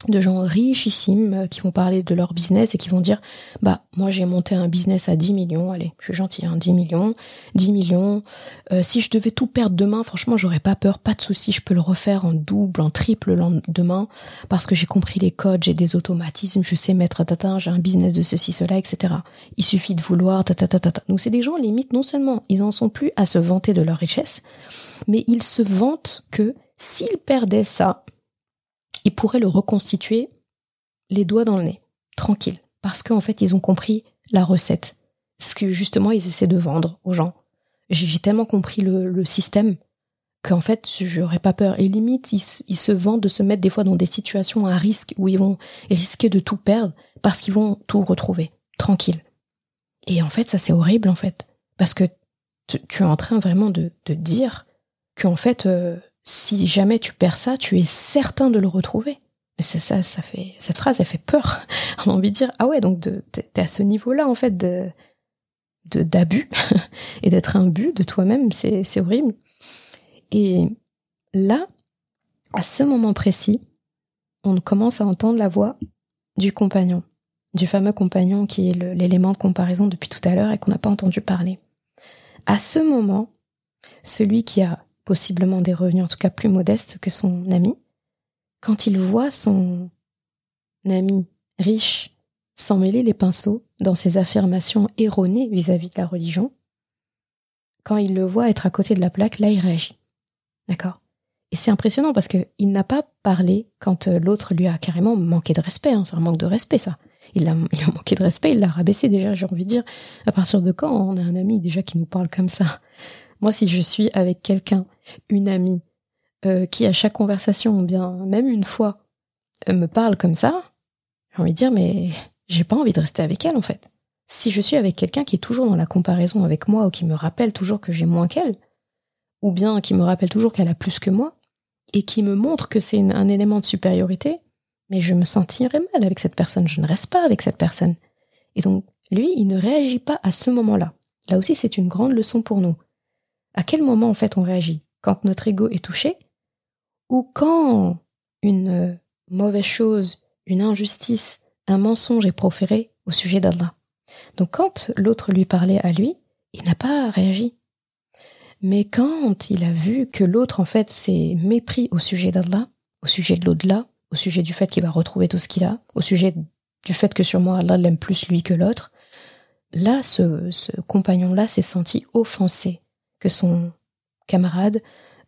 de gens richissimes euh, qui vont parler de leur business et qui vont dire bah moi j'ai monté un business à 10 millions. Allez je suis gentil hein, 10 millions 10 millions. Euh, si je devais tout perdre demain franchement j'aurais pas peur. Pas de souci je peux le refaire en double en triple demain parce que j'ai compris les codes j'ai des automatismes je sais mettre tata j'ai un business de ceci cela etc il suffit de vouloir tata tata donc c'est des gens limite non seulement ils en sont plus à se vanter de leur richesse mais ils se vantent que s'ils perdaient ça ils pourraient le reconstituer les doigts dans le nez, tranquille, parce qu'en fait, ils ont compris la recette, ce que justement ils essaient de vendre aux gens. J'ai tellement compris le, système qu'en fait, j'aurais pas peur. Et limite, ils, se vendent de se mettre des fois dans des situations à risque où ils vont risquer de tout perdre parce qu'ils vont tout retrouver, tranquille. Et en fait, ça c'est horrible en fait, parce que tu, es en train vraiment de, de dire qu'en fait, euh, si jamais tu perds ça, tu es certain de le retrouver. C'est ça, ça fait cette phrase, elle fait peur. On a envie de dire ah ouais, donc t'es à ce niveau-là en fait de d'abus et d'être un but de toi-même, c'est c'est horrible. Et là, à ce moment précis, on commence à entendre la voix du compagnon, du fameux compagnon qui est l'élément de comparaison depuis tout à l'heure et qu'on n'a pas entendu parler. À ce moment, celui qui a possiblement des revenus en tout cas plus modestes que son ami, quand il voit son ami riche s'en mêler les pinceaux dans ses affirmations erronées vis-à-vis de la religion, quand il le voit être à côté de la plaque, là il réagit. D'accord? Et c'est impressionnant parce que il n'a pas parlé quand euh, l'autre lui a carrément manqué de respect. Hein. C'est un manque de respect, ça. Il a, il a manqué de respect, il l'a rabaissé déjà, j'ai envie de dire. À partir de quand on a un ami déjà qui nous parle comme ça? Moi, si je suis avec quelqu'un, une amie, euh, qui à chaque conversation, ou bien même une fois, euh, me parle comme ça, j'ai envie de dire, mais j'ai pas envie de rester avec elle en fait. Si je suis avec quelqu'un qui est toujours dans la comparaison avec moi ou qui me rappelle toujours que j'ai moins qu'elle, ou bien qui me rappelle toujours qu'elle a plus que moi, et qui me montre que c'est un élément de supériorité, mais je me sentirais mal avec cette personne, je ne reste pas avec cette personne. Et donc, lui, il ne réagit pas à ce moment-là. Là aussi, c'est une grande leçon pour nous. À quel moment, en fait, on réagit? Quand notre ego est touché Ou quand une euh, mauvaise chose, une injustice, un mensonge est proféré au sujet d'Allah? Donc, quand l'autre lui parlait à lui, il n'a pas réagi. Mais quand il a vu que l'autre, en fait, s'est mépris au sujet d'Allah, au sujet de l'au-delà, au sujet du fait qu'il va retrouver tout ce qu'il a, au sujet du fait que sûrement Allah l'aime plus lui que l'autre, là, ce, compagnon-là s'est senti offensé que son camarade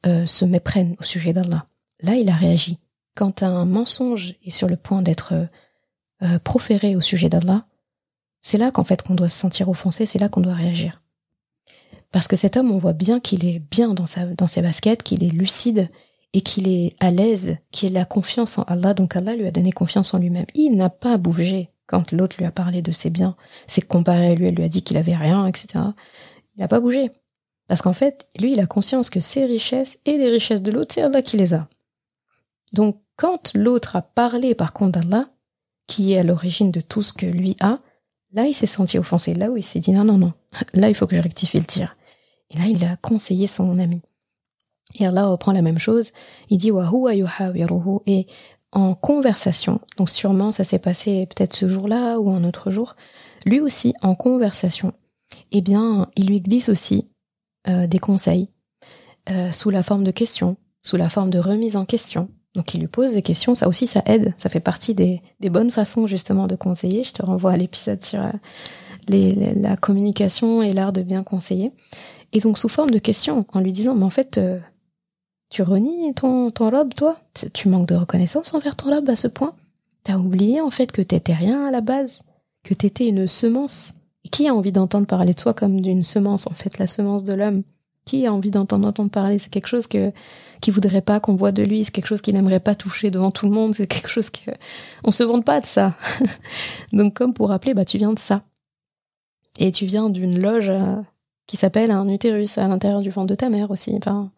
euh, se méprenne au sujet d'Allah. Là, il a réagi. Quand un mensonge est sur le point d'être euh, proféré au sujet d'Allah, c'est là qu'en fait qu'on doit se sentir offensé, c'est là qu'on doit réagir. Parce que cet homme, on voit bien qu'il est bien dans, ses baskets, qu'il est lucide et qu'il est à l'aise, qu'il a confiance en Allah, donc Allah lui a donné confiance en lui-même. Il n'a pas bougé quand l'autre lui a parlé de ses biens, s'est comparé à lui, elle lui a dit qu'il avait rien, etc. Il n'a pas bougé. Parce qu'en fait, lui, il a conscience que ses richesses et les richesses de l'autre, c'est Allah qui les a. Donc, quand l'autre a parlé par contre d'Allah, qui est à l'origine de tout ce que lui a, là, il s'est senti offensé. Là où il s'est dit non, non, non, là, il faut que je rectifie le tir. Et là, il a conseillé son ami. Et Allah reprend la même chose. Il dit et en conversation. Donc sûrement ça s'est passé peut-être ce jour-là ou un autre jour. Lui aussi en conversation. Eh bien, il lui glisse aussi euh, des conseils euh, sous la forme de questions, sous la forme de remise en question. Donc il lui pose des questions, ça aussi ça aide, ça fait partie des, bonnes façons justement de conseiller. Je te renvoie à l'épisode sur euh, la communication et l'art de bien conseiller. Et donc sous forme de questions, en lui disant, mais en fait, tu renies ton, ton lobe, toi? Tu manques de reconnaissance envers ton lobe à ce point? T'as oublié en fait que t'étais rien à la base, que t'étais une semence. Qui a envie d'entendre parler de soi comme d'une semence, en fait, la semence de l'homme? Qui a envie d'entendre entendre parler? C'est quelque chose que qui voudrait pas qu'on voit de lui, c'est quelque chose qu'il n'aimerait pas toucher devant tout le monde, c'est quelque chose que on se vante pas de ça. Donc comme pour rappeler, bah tu viens de ça. Et tu viens d'une loge euh, qui s'appelle un utérus à l'intérieur du ventre de ta mère aussi. Enfin,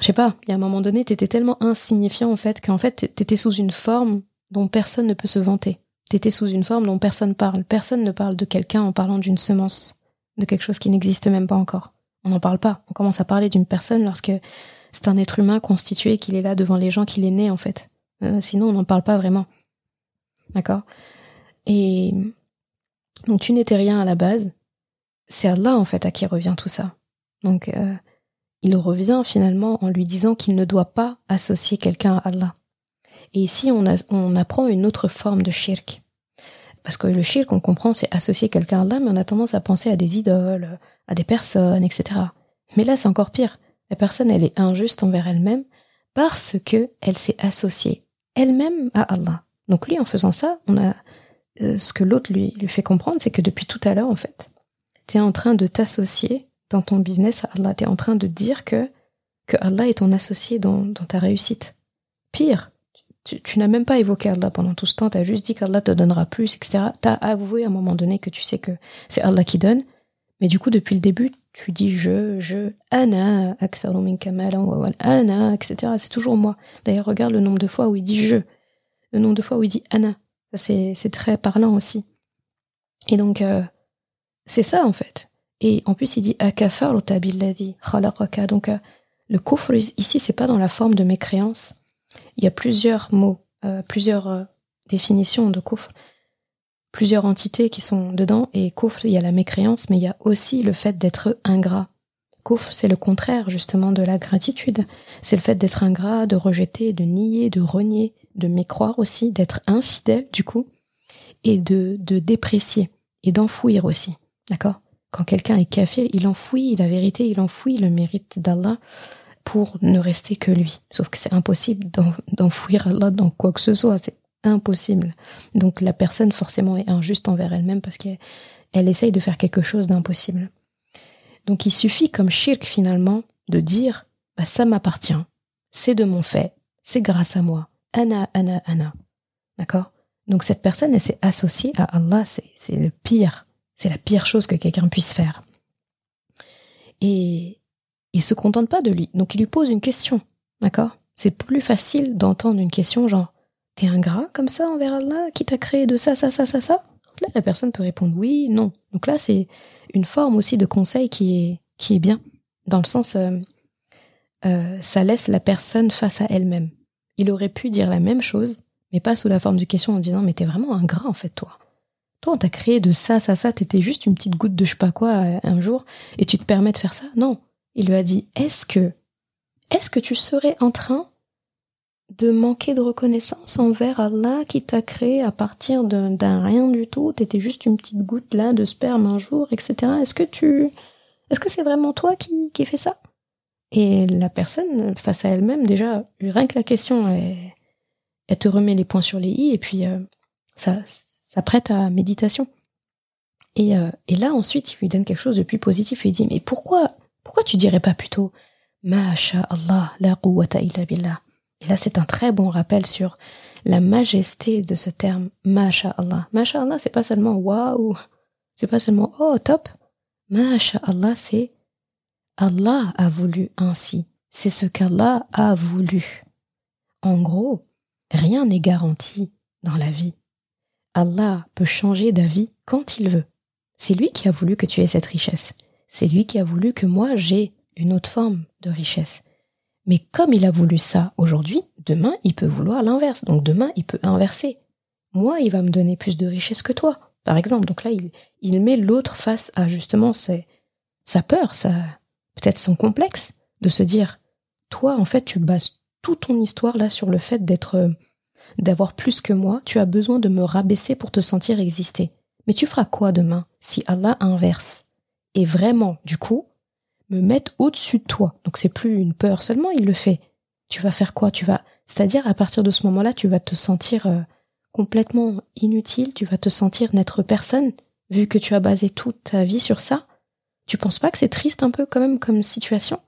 je sais pas, il y a un moment donné, t'étais tellement insignifiant en fait qu'en fait t'étais sous une forme dont personne ne peut se vanter. T'étais sous une forme dont personne parle. Personne ne parle de quelqu'un en parlant d'une semence, de quelque chose qui n'existe même pas encore. On n'en parle pas. On commence à parler d'une personne lorsque c'est un être humain constitué, qu'il est là devant les gens, qu'il est né en fait. Euh, sinon, on n'en parle pas vraiment. D'accord? Et donc tu n'étais rien à la base. C'est là en fait à qui revient tout ça. Donc euh, il revient finalement en lui disant qu'il ne doit pas associer quelqu'un à Allah. Et ici, on, apprend une autre forme de shirk. Parce que le shirk, on comprend, c'est associer quelqu'un à Allah, mais on a tendance à penser à des idoles, à des personnes, etc. Mais là, c'est encore pire. La personne, elle est injuste envers elle-même parce que elle s'est associée elle-même à Allah. Donc lui, en faisant ça, on a euh, ce que l'autre lui, fait comprendre, c'est que depuis tout à l'heure, en fait, tu es en train de t'associer dans ton business à Allah. Tu es en train de dire que, que Allah est ton associé dans ta réussite. Pire, tu, n'as même pas évoqué Allah pendant tout ce temps, tu as juste dit qu'Allah te donnera plus, etc. Tu as avoué à un moment donné que tu sais que c'est Allah qui donne, mais du coup, depuis le début, tu dis je, je, ana, ana, etc. C'est toujours moi. D'ailleurs, regarde le nombre de fois où il dit je, le nombre de fois où il dit ana. C'est très parlant aussi. Et donc, euh, c'est ça en fait. Et en plus, il dit akafar. Donc, euh, le kufr, ici, c'est pas dans la forme de mécréance. Il y a plusieurs mots, euh, plusieurs euh, définitions de kufr, plusieurs entités qui sont dedans. Et kufr, il y a la mécréance, mais il y a aussi le fait d'être ingrat. Kufr, c'est le contraire, justement, de la gratitude. C'est le fait d'être ingrat, de rejeter, de nier, de renier, de mécroire aussi, d'être infidèle, du coup, et de, déprécier, et d'enfouir aussi. D'accord? Quand quelqu'un est kafir, il enfouit la vérité, il enfouit le mérite d'Allah pour ne rester que lui. Sauf que c'est impossible d'enfouir Allah dans quoi que ce soit, c'est impossible. Donc la personne forcément est injuste envers elle-même parce qu'elle elle essaye de faire quelque chose d'impossible. Donc il suffit comme shirk finalement de dire bah, ça m'appartient, c'est de mon fait, c'est grâce à moi. Ana, ana, ana. D'accord? Donc cette personne, elle s'est associée à Allah, c'est le pire, c'est la pire chose que quelqu'un puisse faire. Et il se contente pas de lui, donc il lui pose une question, d'accord? C'est plus facile d'entendre une question genre T'es ingrat comme ça envers Allah qui t'a créé de ça, ça, ça, ça, ça? Là, la personne peut répondre oui, non. Donc là, c'est une forme aussi de conseil qui est, qui est bien, dans le sens, euh, euh, ça laisse la personne face à elle-même. Il aurait pu dire la même chose, mais pas sous la forme de question en disant mais t'es vraiment ingrat en fait toi. Toi on t'a créé de ça, ça, ça, t'étais juste une petite goutte de je sais pas quoi euh, un jour et tu te permets de faire ça? Non, il lui a dit est-ce que, est-ce que tu serais en train de manquer de reconnaissance envers Allah qui t'a créé à partir d'un rien du tout, t'étais juste une petite goutte là de sperme un jour, etc. Est-ce que tu, est-ce que c'est vraiment toi qui, fait ça? Et la personne, face à elle-même, déjà, rien que la question, elle, te remet les points sur les i et puis euh, ça, ça prête à méditation. Et, euh, et là, ensuite, il lui donne quelque chose de plus positif. Il dit, mais pourquoi, pourquoi tu dirais pas plutôt, Masha Allah, la quwwata illa billah? Et là, c'est un très bon rappel sur la majesté de ce terme Masha'Allah. Masha'Allah, c'est pas seulement waouh, c'est pas seulement oh top. Masha'Allah, c'est Allah a voulu ainsi. C'est ce qu'Allah a voulu. En gros, rien n'est garanti dans la vie. Allah peut changer d'avis quand il veut. C'est lui qui a voulu que tu aies cette richesse. C'est lui qui a voulu que moi j'ai une autre forme de richesse. Mais comme il a voulu ça aujourd'hui, demain, il peut vouloir l'inverse. Donc demain, il peut inverser. Moi, il va me donner plus de richesse que toi, par exemple. Donc là, il, met l'autre face à justement sa peur, sa, peut-être son complexe, de se dire, toi, en fait, tu bases toute ton histoire là sur le fait d'être, d'avoir plus que moi. Tu as besoin de me rabaisser pour te sentir exister. Mais tu feras quoi demain si Allah inverse? Vraiment, du coup, me mettre au-dessus de toi. Donc c'est plus une peur seulement, il le fait. Tu vas faire quoi? Tu vas, c'est-à-dire à partir de ce moment-là, tu vas te sentir euh, complètement inutile, tu vas te sentir n'être personne, vu que tu as basé toute ta vie sur ça. Tu penses pas que c'est triste un peu quand même comme situation?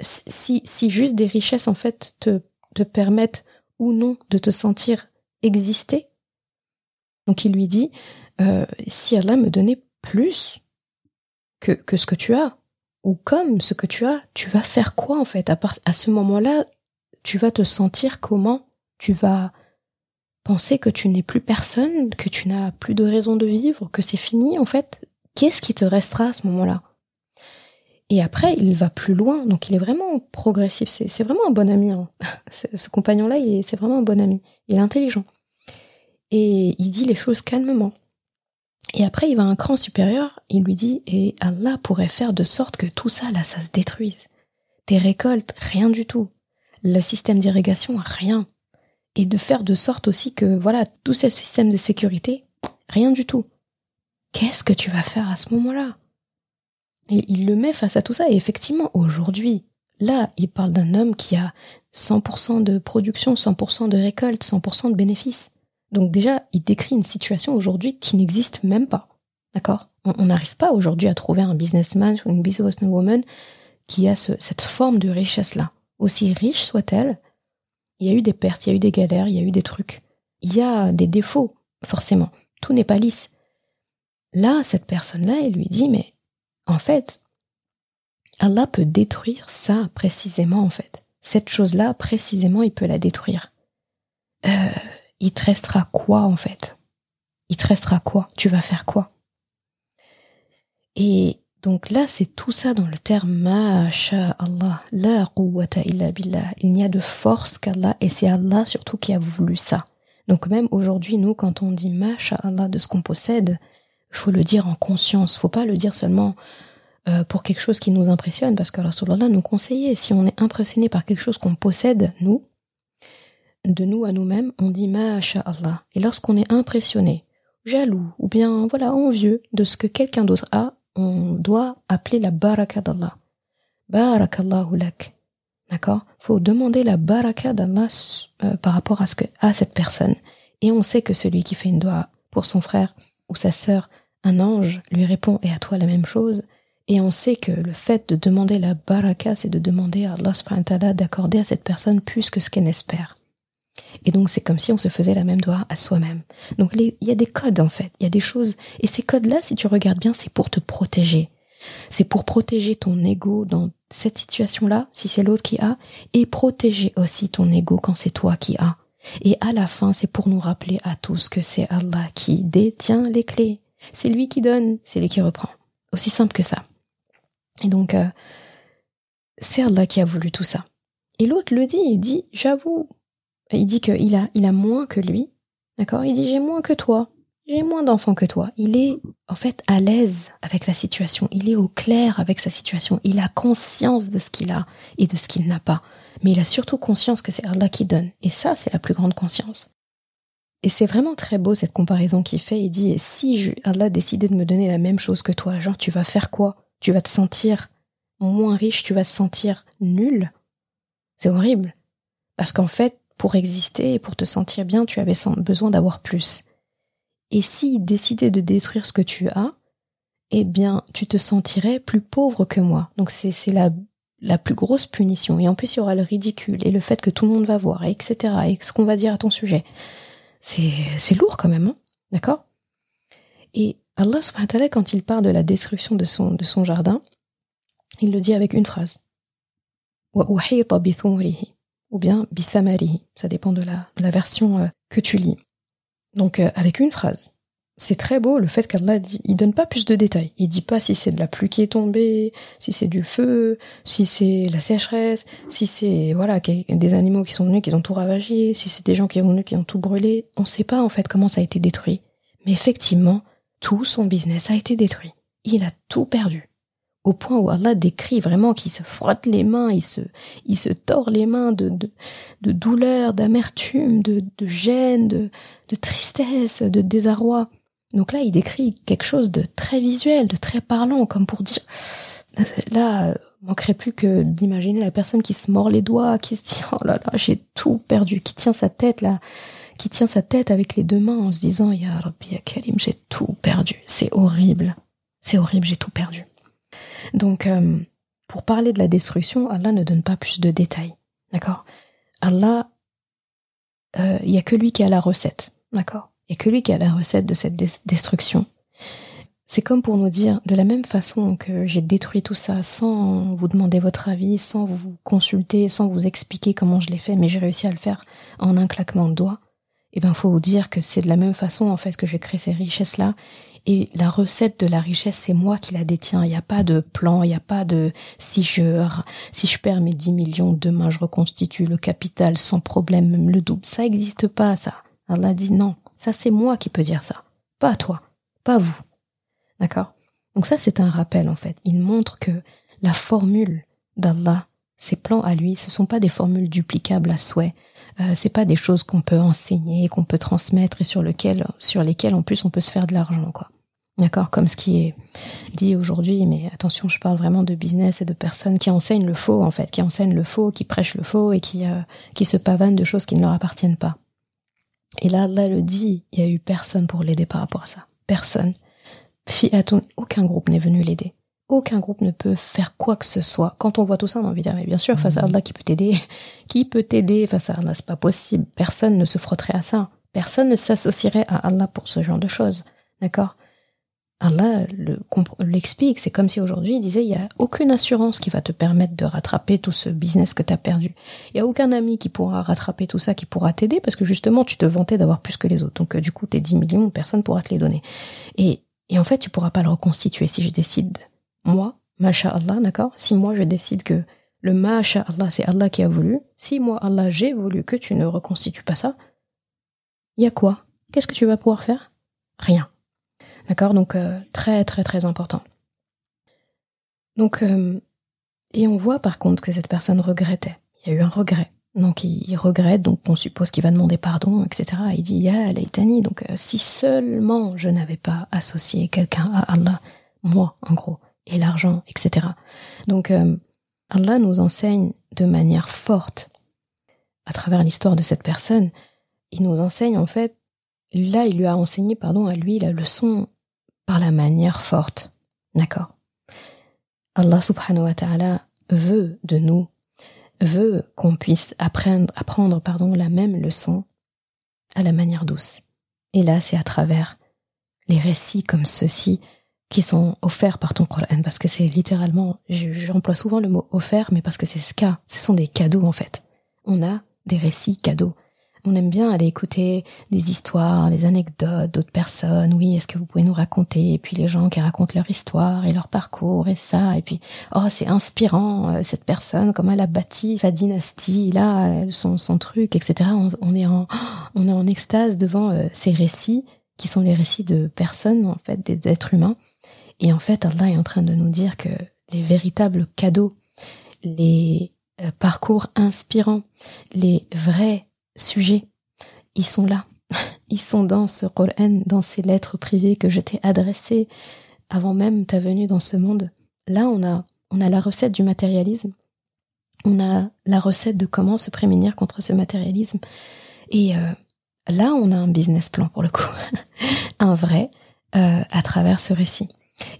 Si, si juste des richesses en fait te, te permettent ou non de te sentir exister? Donc il lui dit, euh, si Allah me donnait plus que, ce que tu as, ou comme ce que tu as, tu vas faire quoi en fait? À, à ce moment-là, tu vas te sentir comment? Tu vas penser que tu n'es plus personne, que tu n'as plus de raison de vivre, que c'est fini en fait? Qu'est-ce qui te restera à ce moment-là? Et après, il va plus loin, donc il est vraiment progressif. C'est vraiment un bon ami. Hein. Ce compagnon-là, c'est vraiment un bon ami. Il est intelligent. Et il dit les choses calmement. Et après, il va à un cran supérieur, il lui dit, et Allah pourrait faire de sorte que tout ça, là, ça se détruise. Tes récoltes, rien du tout. Le système d'irrigation, rien. Et de faire de sorte aussi que, voilà, tout ce système de sécurité, rien du tout. Qu'est-ce que tu vas faire à ce moment-là? Et il le met face à tout ça, et effectivement, aujourd'hui, là, il parle d'un homme qui a 100% de production, 100% de récolte, 100% de bénéfices. Donc déjà, il décrit une situation aujourd'hui qui n'existe même pas. D'accord? On n'arrive pas aujourd'hui à trouver un businessman ou une businesswoman qui a cette forme de richesse-là. Aussi riche soit-elle, il y a eu des pertes, il y a eu des galères, il y a eu des trucs. Il y a des défauts, forcément. Tout n'est pas lisse. Là, cette personne-là, elle lui dit, mais en fait, Allah peut détruire ça précisément, en fait. Cette chose-là, précisément, il peut la détruire. Euh, il te restera quoi en fait? Il te restera quoi? Tu vas faire quoi? Et donc là, c'est tout ça dans le terme Masha Allah, la quwwata illa billah. Il n'y a de force qu'Allah et c'est Allah surtout qui a voulu ça. Donc même aujourd'hui, nous, quand on dit Masha Allah de ce qu'on possède, il faut le dire en conscience. Faut pas le dire seulement euh, pour quelque chose qui nous impressionne, parce que Rasulallah nous conseillait, si on est impressionné par quelque chose qu'on possède, nous, de nous à nous-mêmes, on dit Allah. Et lorsqu'on est impressionné, jaloux ou bien voilà envieux de ce que quelqu'un d'autre a, on doit appeler la baraka d'Allah. Barakallahu lak. D'accord? Faut demander la baraka d'Allah euh, par rapport à ce que a cette personne. Et on sait que celui qui fait une doigt pour son frère ou sa sœur, un ange lui répond et à toi la même chose. Et on sait que le fait de demander la baraka, c'est de demander à Allah d'accorder à cette personne plus que ce qu'elle espère. Et donc c'est comme si on se faisait la même doigt à soi-même. Donc il y a des codes en fait, il y a des choses. Et ces codes-là, si tu regardes bien, c'est pour te protéger. C'est pour protéger ton ego dans cette situation-là, si c'est l'autre qui a, et protéger aussi ton ego quand c'est toi qui as. Et à la fin, c'est pour nous rappeler à tous que c'est Allah qui détient les clés. C'est lui qui donne, c'est lui qui reprend. Aussi simple que ça. Et donc, euh, c'est Allah qui a voulu tout ça. Et l'autre le dit, il dit, j'avoue, il dit qu'il a, il a moins que lui. D'accord? Il dit j'ai moins que toi. J'ai moins d'enfants que toi. Il est en fait à l'aise avec la situation. Il est au clair avec sa situation. Il a conscience de ce qu'il a et de ce qu'il n'a pas. Mais il a surtout conscience que c'est Allah qui donne. Et ça, c'est la plus grande conscience. Et c'est vraiment très beau cette comparaison qu'il fait. Il dit, si Allah décidait de me donner la même chose que toi, genre tu vas faire quoi? Tu vas te sentir moins riche, tu vas te sentir nul? C'est horrible. Parce qu'en fait, pour exister et pour te sentir bien, tu avais besoin d'avoir plus. Et s'il décidait de détruire ce que tu as, eh bien, tu te sentirais plus pauvre que moi. Donc c'est la, la plus grosse punition. Et en plus, il y aura le ridicule et le fait que tout le monde va voir, etc. Et ce qu'on va dire à ton sujet. C'est lourd quand même, hein d'accord? Et Allah subhanahu wa ta'ala, quand il parle de la destruction de son, de son jardin, il le dit avec une phrase ou bien bithamari. Ça dépend de la, version euh, que tu lis. Donc euh, avec une phrase. C'est très beau le fait qu'Allah il donne pas plus de détails. Il dit pas si c'est de la pluie qui est tombée, si c'est du feu, si c'est la sécheresse, si c'est voilà des animaux qui sont venus qui ont tout ravagé, si c'est des gens qui sont venus qui ont tout brûlé. On sait pas en fait comment ça a été détruit. Mais effectivement, tout son business a été détruit. Il a tout perdu au point où Allah décrit vraiment qu'il se frotte les mains, il se, il se tord les mains de, de, douleur, d'amertume, de, gêne, de, tristesse, de désarroi. Donc là, il décrit quelque chose de très visuel, de très parlant, comme pour dire, là, manquerait plus que d'imaginer la personne qui se mord les doigts, qui se dit, oh là là, j'ai tout perdu, qui tient sa tête là, qui tient sa tête avec les deux mains en se disant, Ya Rabbi, Ya j'ai tout perdu. C'est horrible. C'est horrible, j'ai tout perdu. Donc, euh, pour parler de la destruction, Allah ne donne pas plus de détails. D'accord? Allah, euh, il n'y a que lui qui a la recette. D'accord? Il n'y a que lui qui a la recette de cette destruction. C'est comme pour nous dire, de la même façon que j'ai détruit tout ça sans vous demander votre avis, sans vous consulter, sans vous expliquer comment je l'ai fait, mais j'ai réussi à le faire en un claquement de doigts, eh ben, faut vous dire que c'est de la même façon, en fait, que j'ai créé ces richesses-là et la recette de la richesse, c'est moi qui la détiens. Il n'y a pas de plan, il n'y a pas de si je, si je perds mes 10 millions, demain je reconstitue le capital sans problème, même le double. Ça n'existe pas, ça. Allah dit non. Ça, c'est moi qui peux dire ça. Pas toi. Pas vous. D'accord? Donc ça, c'est un rappel, en fait. Il montre que la formule d'Allah, ses plans à lui, ce sont pas des formules duplicables à souhait. Euh, c'est pas des choses qu'on peut enseigner, qu'on peut transmettre et sur lesquelles, sur lesquelles en plus on peut se faire de l'argent, quoi. D'accord? Comme ce qui est dit aujourd'hui, mais attention, je parle vraiment de business et de personnes qui enseignent le faux, en fait, qui enseignent le faux, qui prêchent le faux et qui, euh, qui se pavanent de choses qui ne leur appartiennent pas. Et là, là, le dit, il y a eu personne pour l'aider par rapport à ça. Personne. Fiatoun, aucun groupe n'est venu l'aider. Aucun groupe ne peut faire quoi que ce soit. Quand on voit tout ça, on a envie de dire, mais bien sûr, face à Allah, qui peut t'aider Qui peut t'aider face à Allah C'est pas possible. Personne ne se frotterait à ça. Personne ne s'associerait à Allah pour ce genre de choses. D'accord? Allah l'explique, c'est comme si aujourd'hui il disait il y a aucune assurance qui va te permettre de rattraper tout ce business que tu as perdu. Il y a aucun ami qui pourra rattraper tout ça, qui pourra t'aider parce que justement tu te vantais d'avoir plus que les autres. Donc euh, du coup tes 10 millions, personne pourra te les donner. Et, et en fait tu pourras pas le reconstituer si je décide moi, Masha Allah, d'accord? Si moi je décide que le Masha Allah c'est Allah qui a voulu, si moi Allah j'ai voulu que tu ne reconstitues pas ça, il y a quoi? Qu'est-ce que tu vas pouvoir faire? Rien. D'accord? Donc euh, très très très important. Donc euh, et on voit par contre que cette personne regrettait. Il y a eu un regret. Donc il, regrette, donc on suppose qu'il va demander pardon, etc. Il dit Ya Leitani, donc euh, si seulement je n'avais pas associé quelqu'un à Allah, moi en gros, et l'argent, etc. Donc Allah nous enseigne de manière forte à travers l'histoire de cette personne. Il nous enseigne en fait, là il lui a enseigné pardon à lui la leçon par la manière forte. D'accord Allah subhanahu wa ta'ala veut de nous, veut qu'on puisse apprendre, apprendre pardon, la même leçon à la manière douce. Et là, c'est à travers les récits comme ceux-ci qui sont offerts par ton Coran, parce que c'est littéralement, j'emploie souvent le mot offert, mais parce que c'est ce cas, ce sont des cadeaux en fait. On a des récits cadeaux on aime bien aller écouter des histoires, des anecdotes d'autres personnes. Oui, est-ce que vous pouvez nous raconter? Et puis les gens qui racontent leur histoire et leur parcours et ça. Et puis, oh, c'est inspirant, euh, cette personne, comment elle a bâti sa dynastie, là, son, son truc, etc. On, est en, on est en extase devant euh, ces récits qui sont les récits de personnes, en fait, des êtres humains. Et en fait, Allah est en train de nous dire que les véritables cadeaux, les euh, parcours inspirants, les vrais sujets. Ils sont là. Ils sont dans ce Qur'an, dans ces lettres privées que je t'ai adressées avant même ta venue dans ce monde. Là, on a, on a la recette du matérialisme. On a la recette de comment se prémunir contre ce matérialisme. Et euh, là, on a un business plan pour le coup. un vrai, euh, à travers ce récit.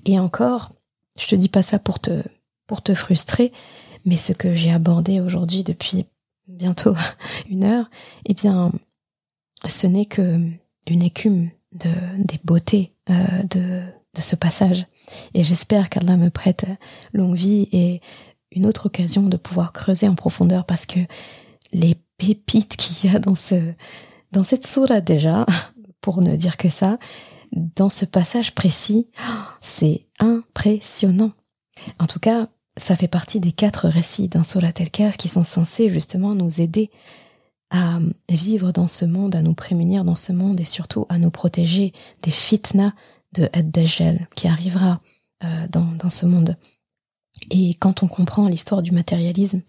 Et encore, je te dis pas ça pour te, pour te frustrer, mais ce que j'ai abordé aujourd'hui depuis bientôt une heure, eh bien, ce n'est que une écume de, des beautés euh, de, de ce passage. Et j'espère qu'Allah me prête longue vie et une autre occasion de pouvoir creuser en profondeur parce que les pépites qu'il y a dans ce, dans cette sourate déjà, pour ne dire que ça, dans ce passage précis, c'est impressionnant. En tout cas, ça fait partie des quatre récits d'un al qui sont censés justement nous aider à vivre dans ce monde, à nous prémunir dans ce monde et surtout à nous protéger des fitnas de Ad-Dajjal qui arrivera euh, dans, dans ce monde. Et quand on comprend l'histoire du matérialisme,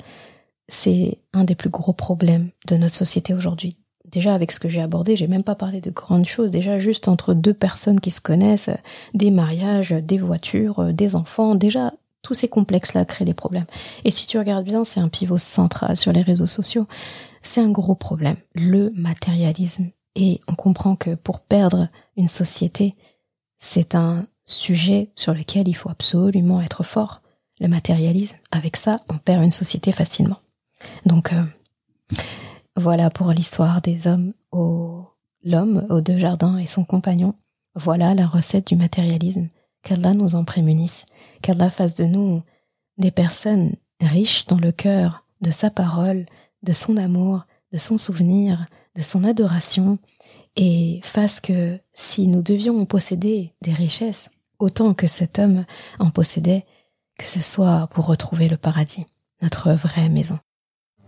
c'est un des plus gros problèmes de notre société aujourd'hui. Déjà avec ce que j'ai abordé, j'ai même pas parlé de grandes choses. Déjà juste entre deux personnes qui se connaissent, des mariages, des voitures, des enfants. Déjà tous ces complexes-là créent des problèmes. Et si tu regardes bien, c'est un pivot central sur les réseaux sociaux. C'est un gros problème, le matérialisme. Et on comprend que pour perdre une société, c'est un sujet sur lequel il faut absolument être fort. Le matérialisme, avec ça, on perd une société facilement. Donc euh, voilà pour l'histoire des hommes au l'homme aux deux jardins et son compagnon. Voilà la recette du matérialisme. Qu'Allah nous en prémunisse qu'Allah fasse de nous des personnes riches dans le cœur de sa parole, de son amour, de son souvenir, de son adoration, et fasse que si nous devions posséder des richesses, autant que cet homme en possédait, que ce soit pour retrouver le paradis, notre vraie maison.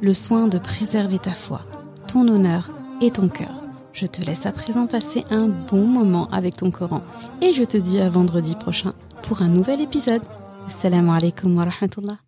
le soin de préserver ta foi, ton honneur et ton cœur. Je te laisse à présent passer un bon moment avec ton Coran et je te dis à vendredi prochain pour un nouvel épisode. Assalamu alaikum wa rahmatullah.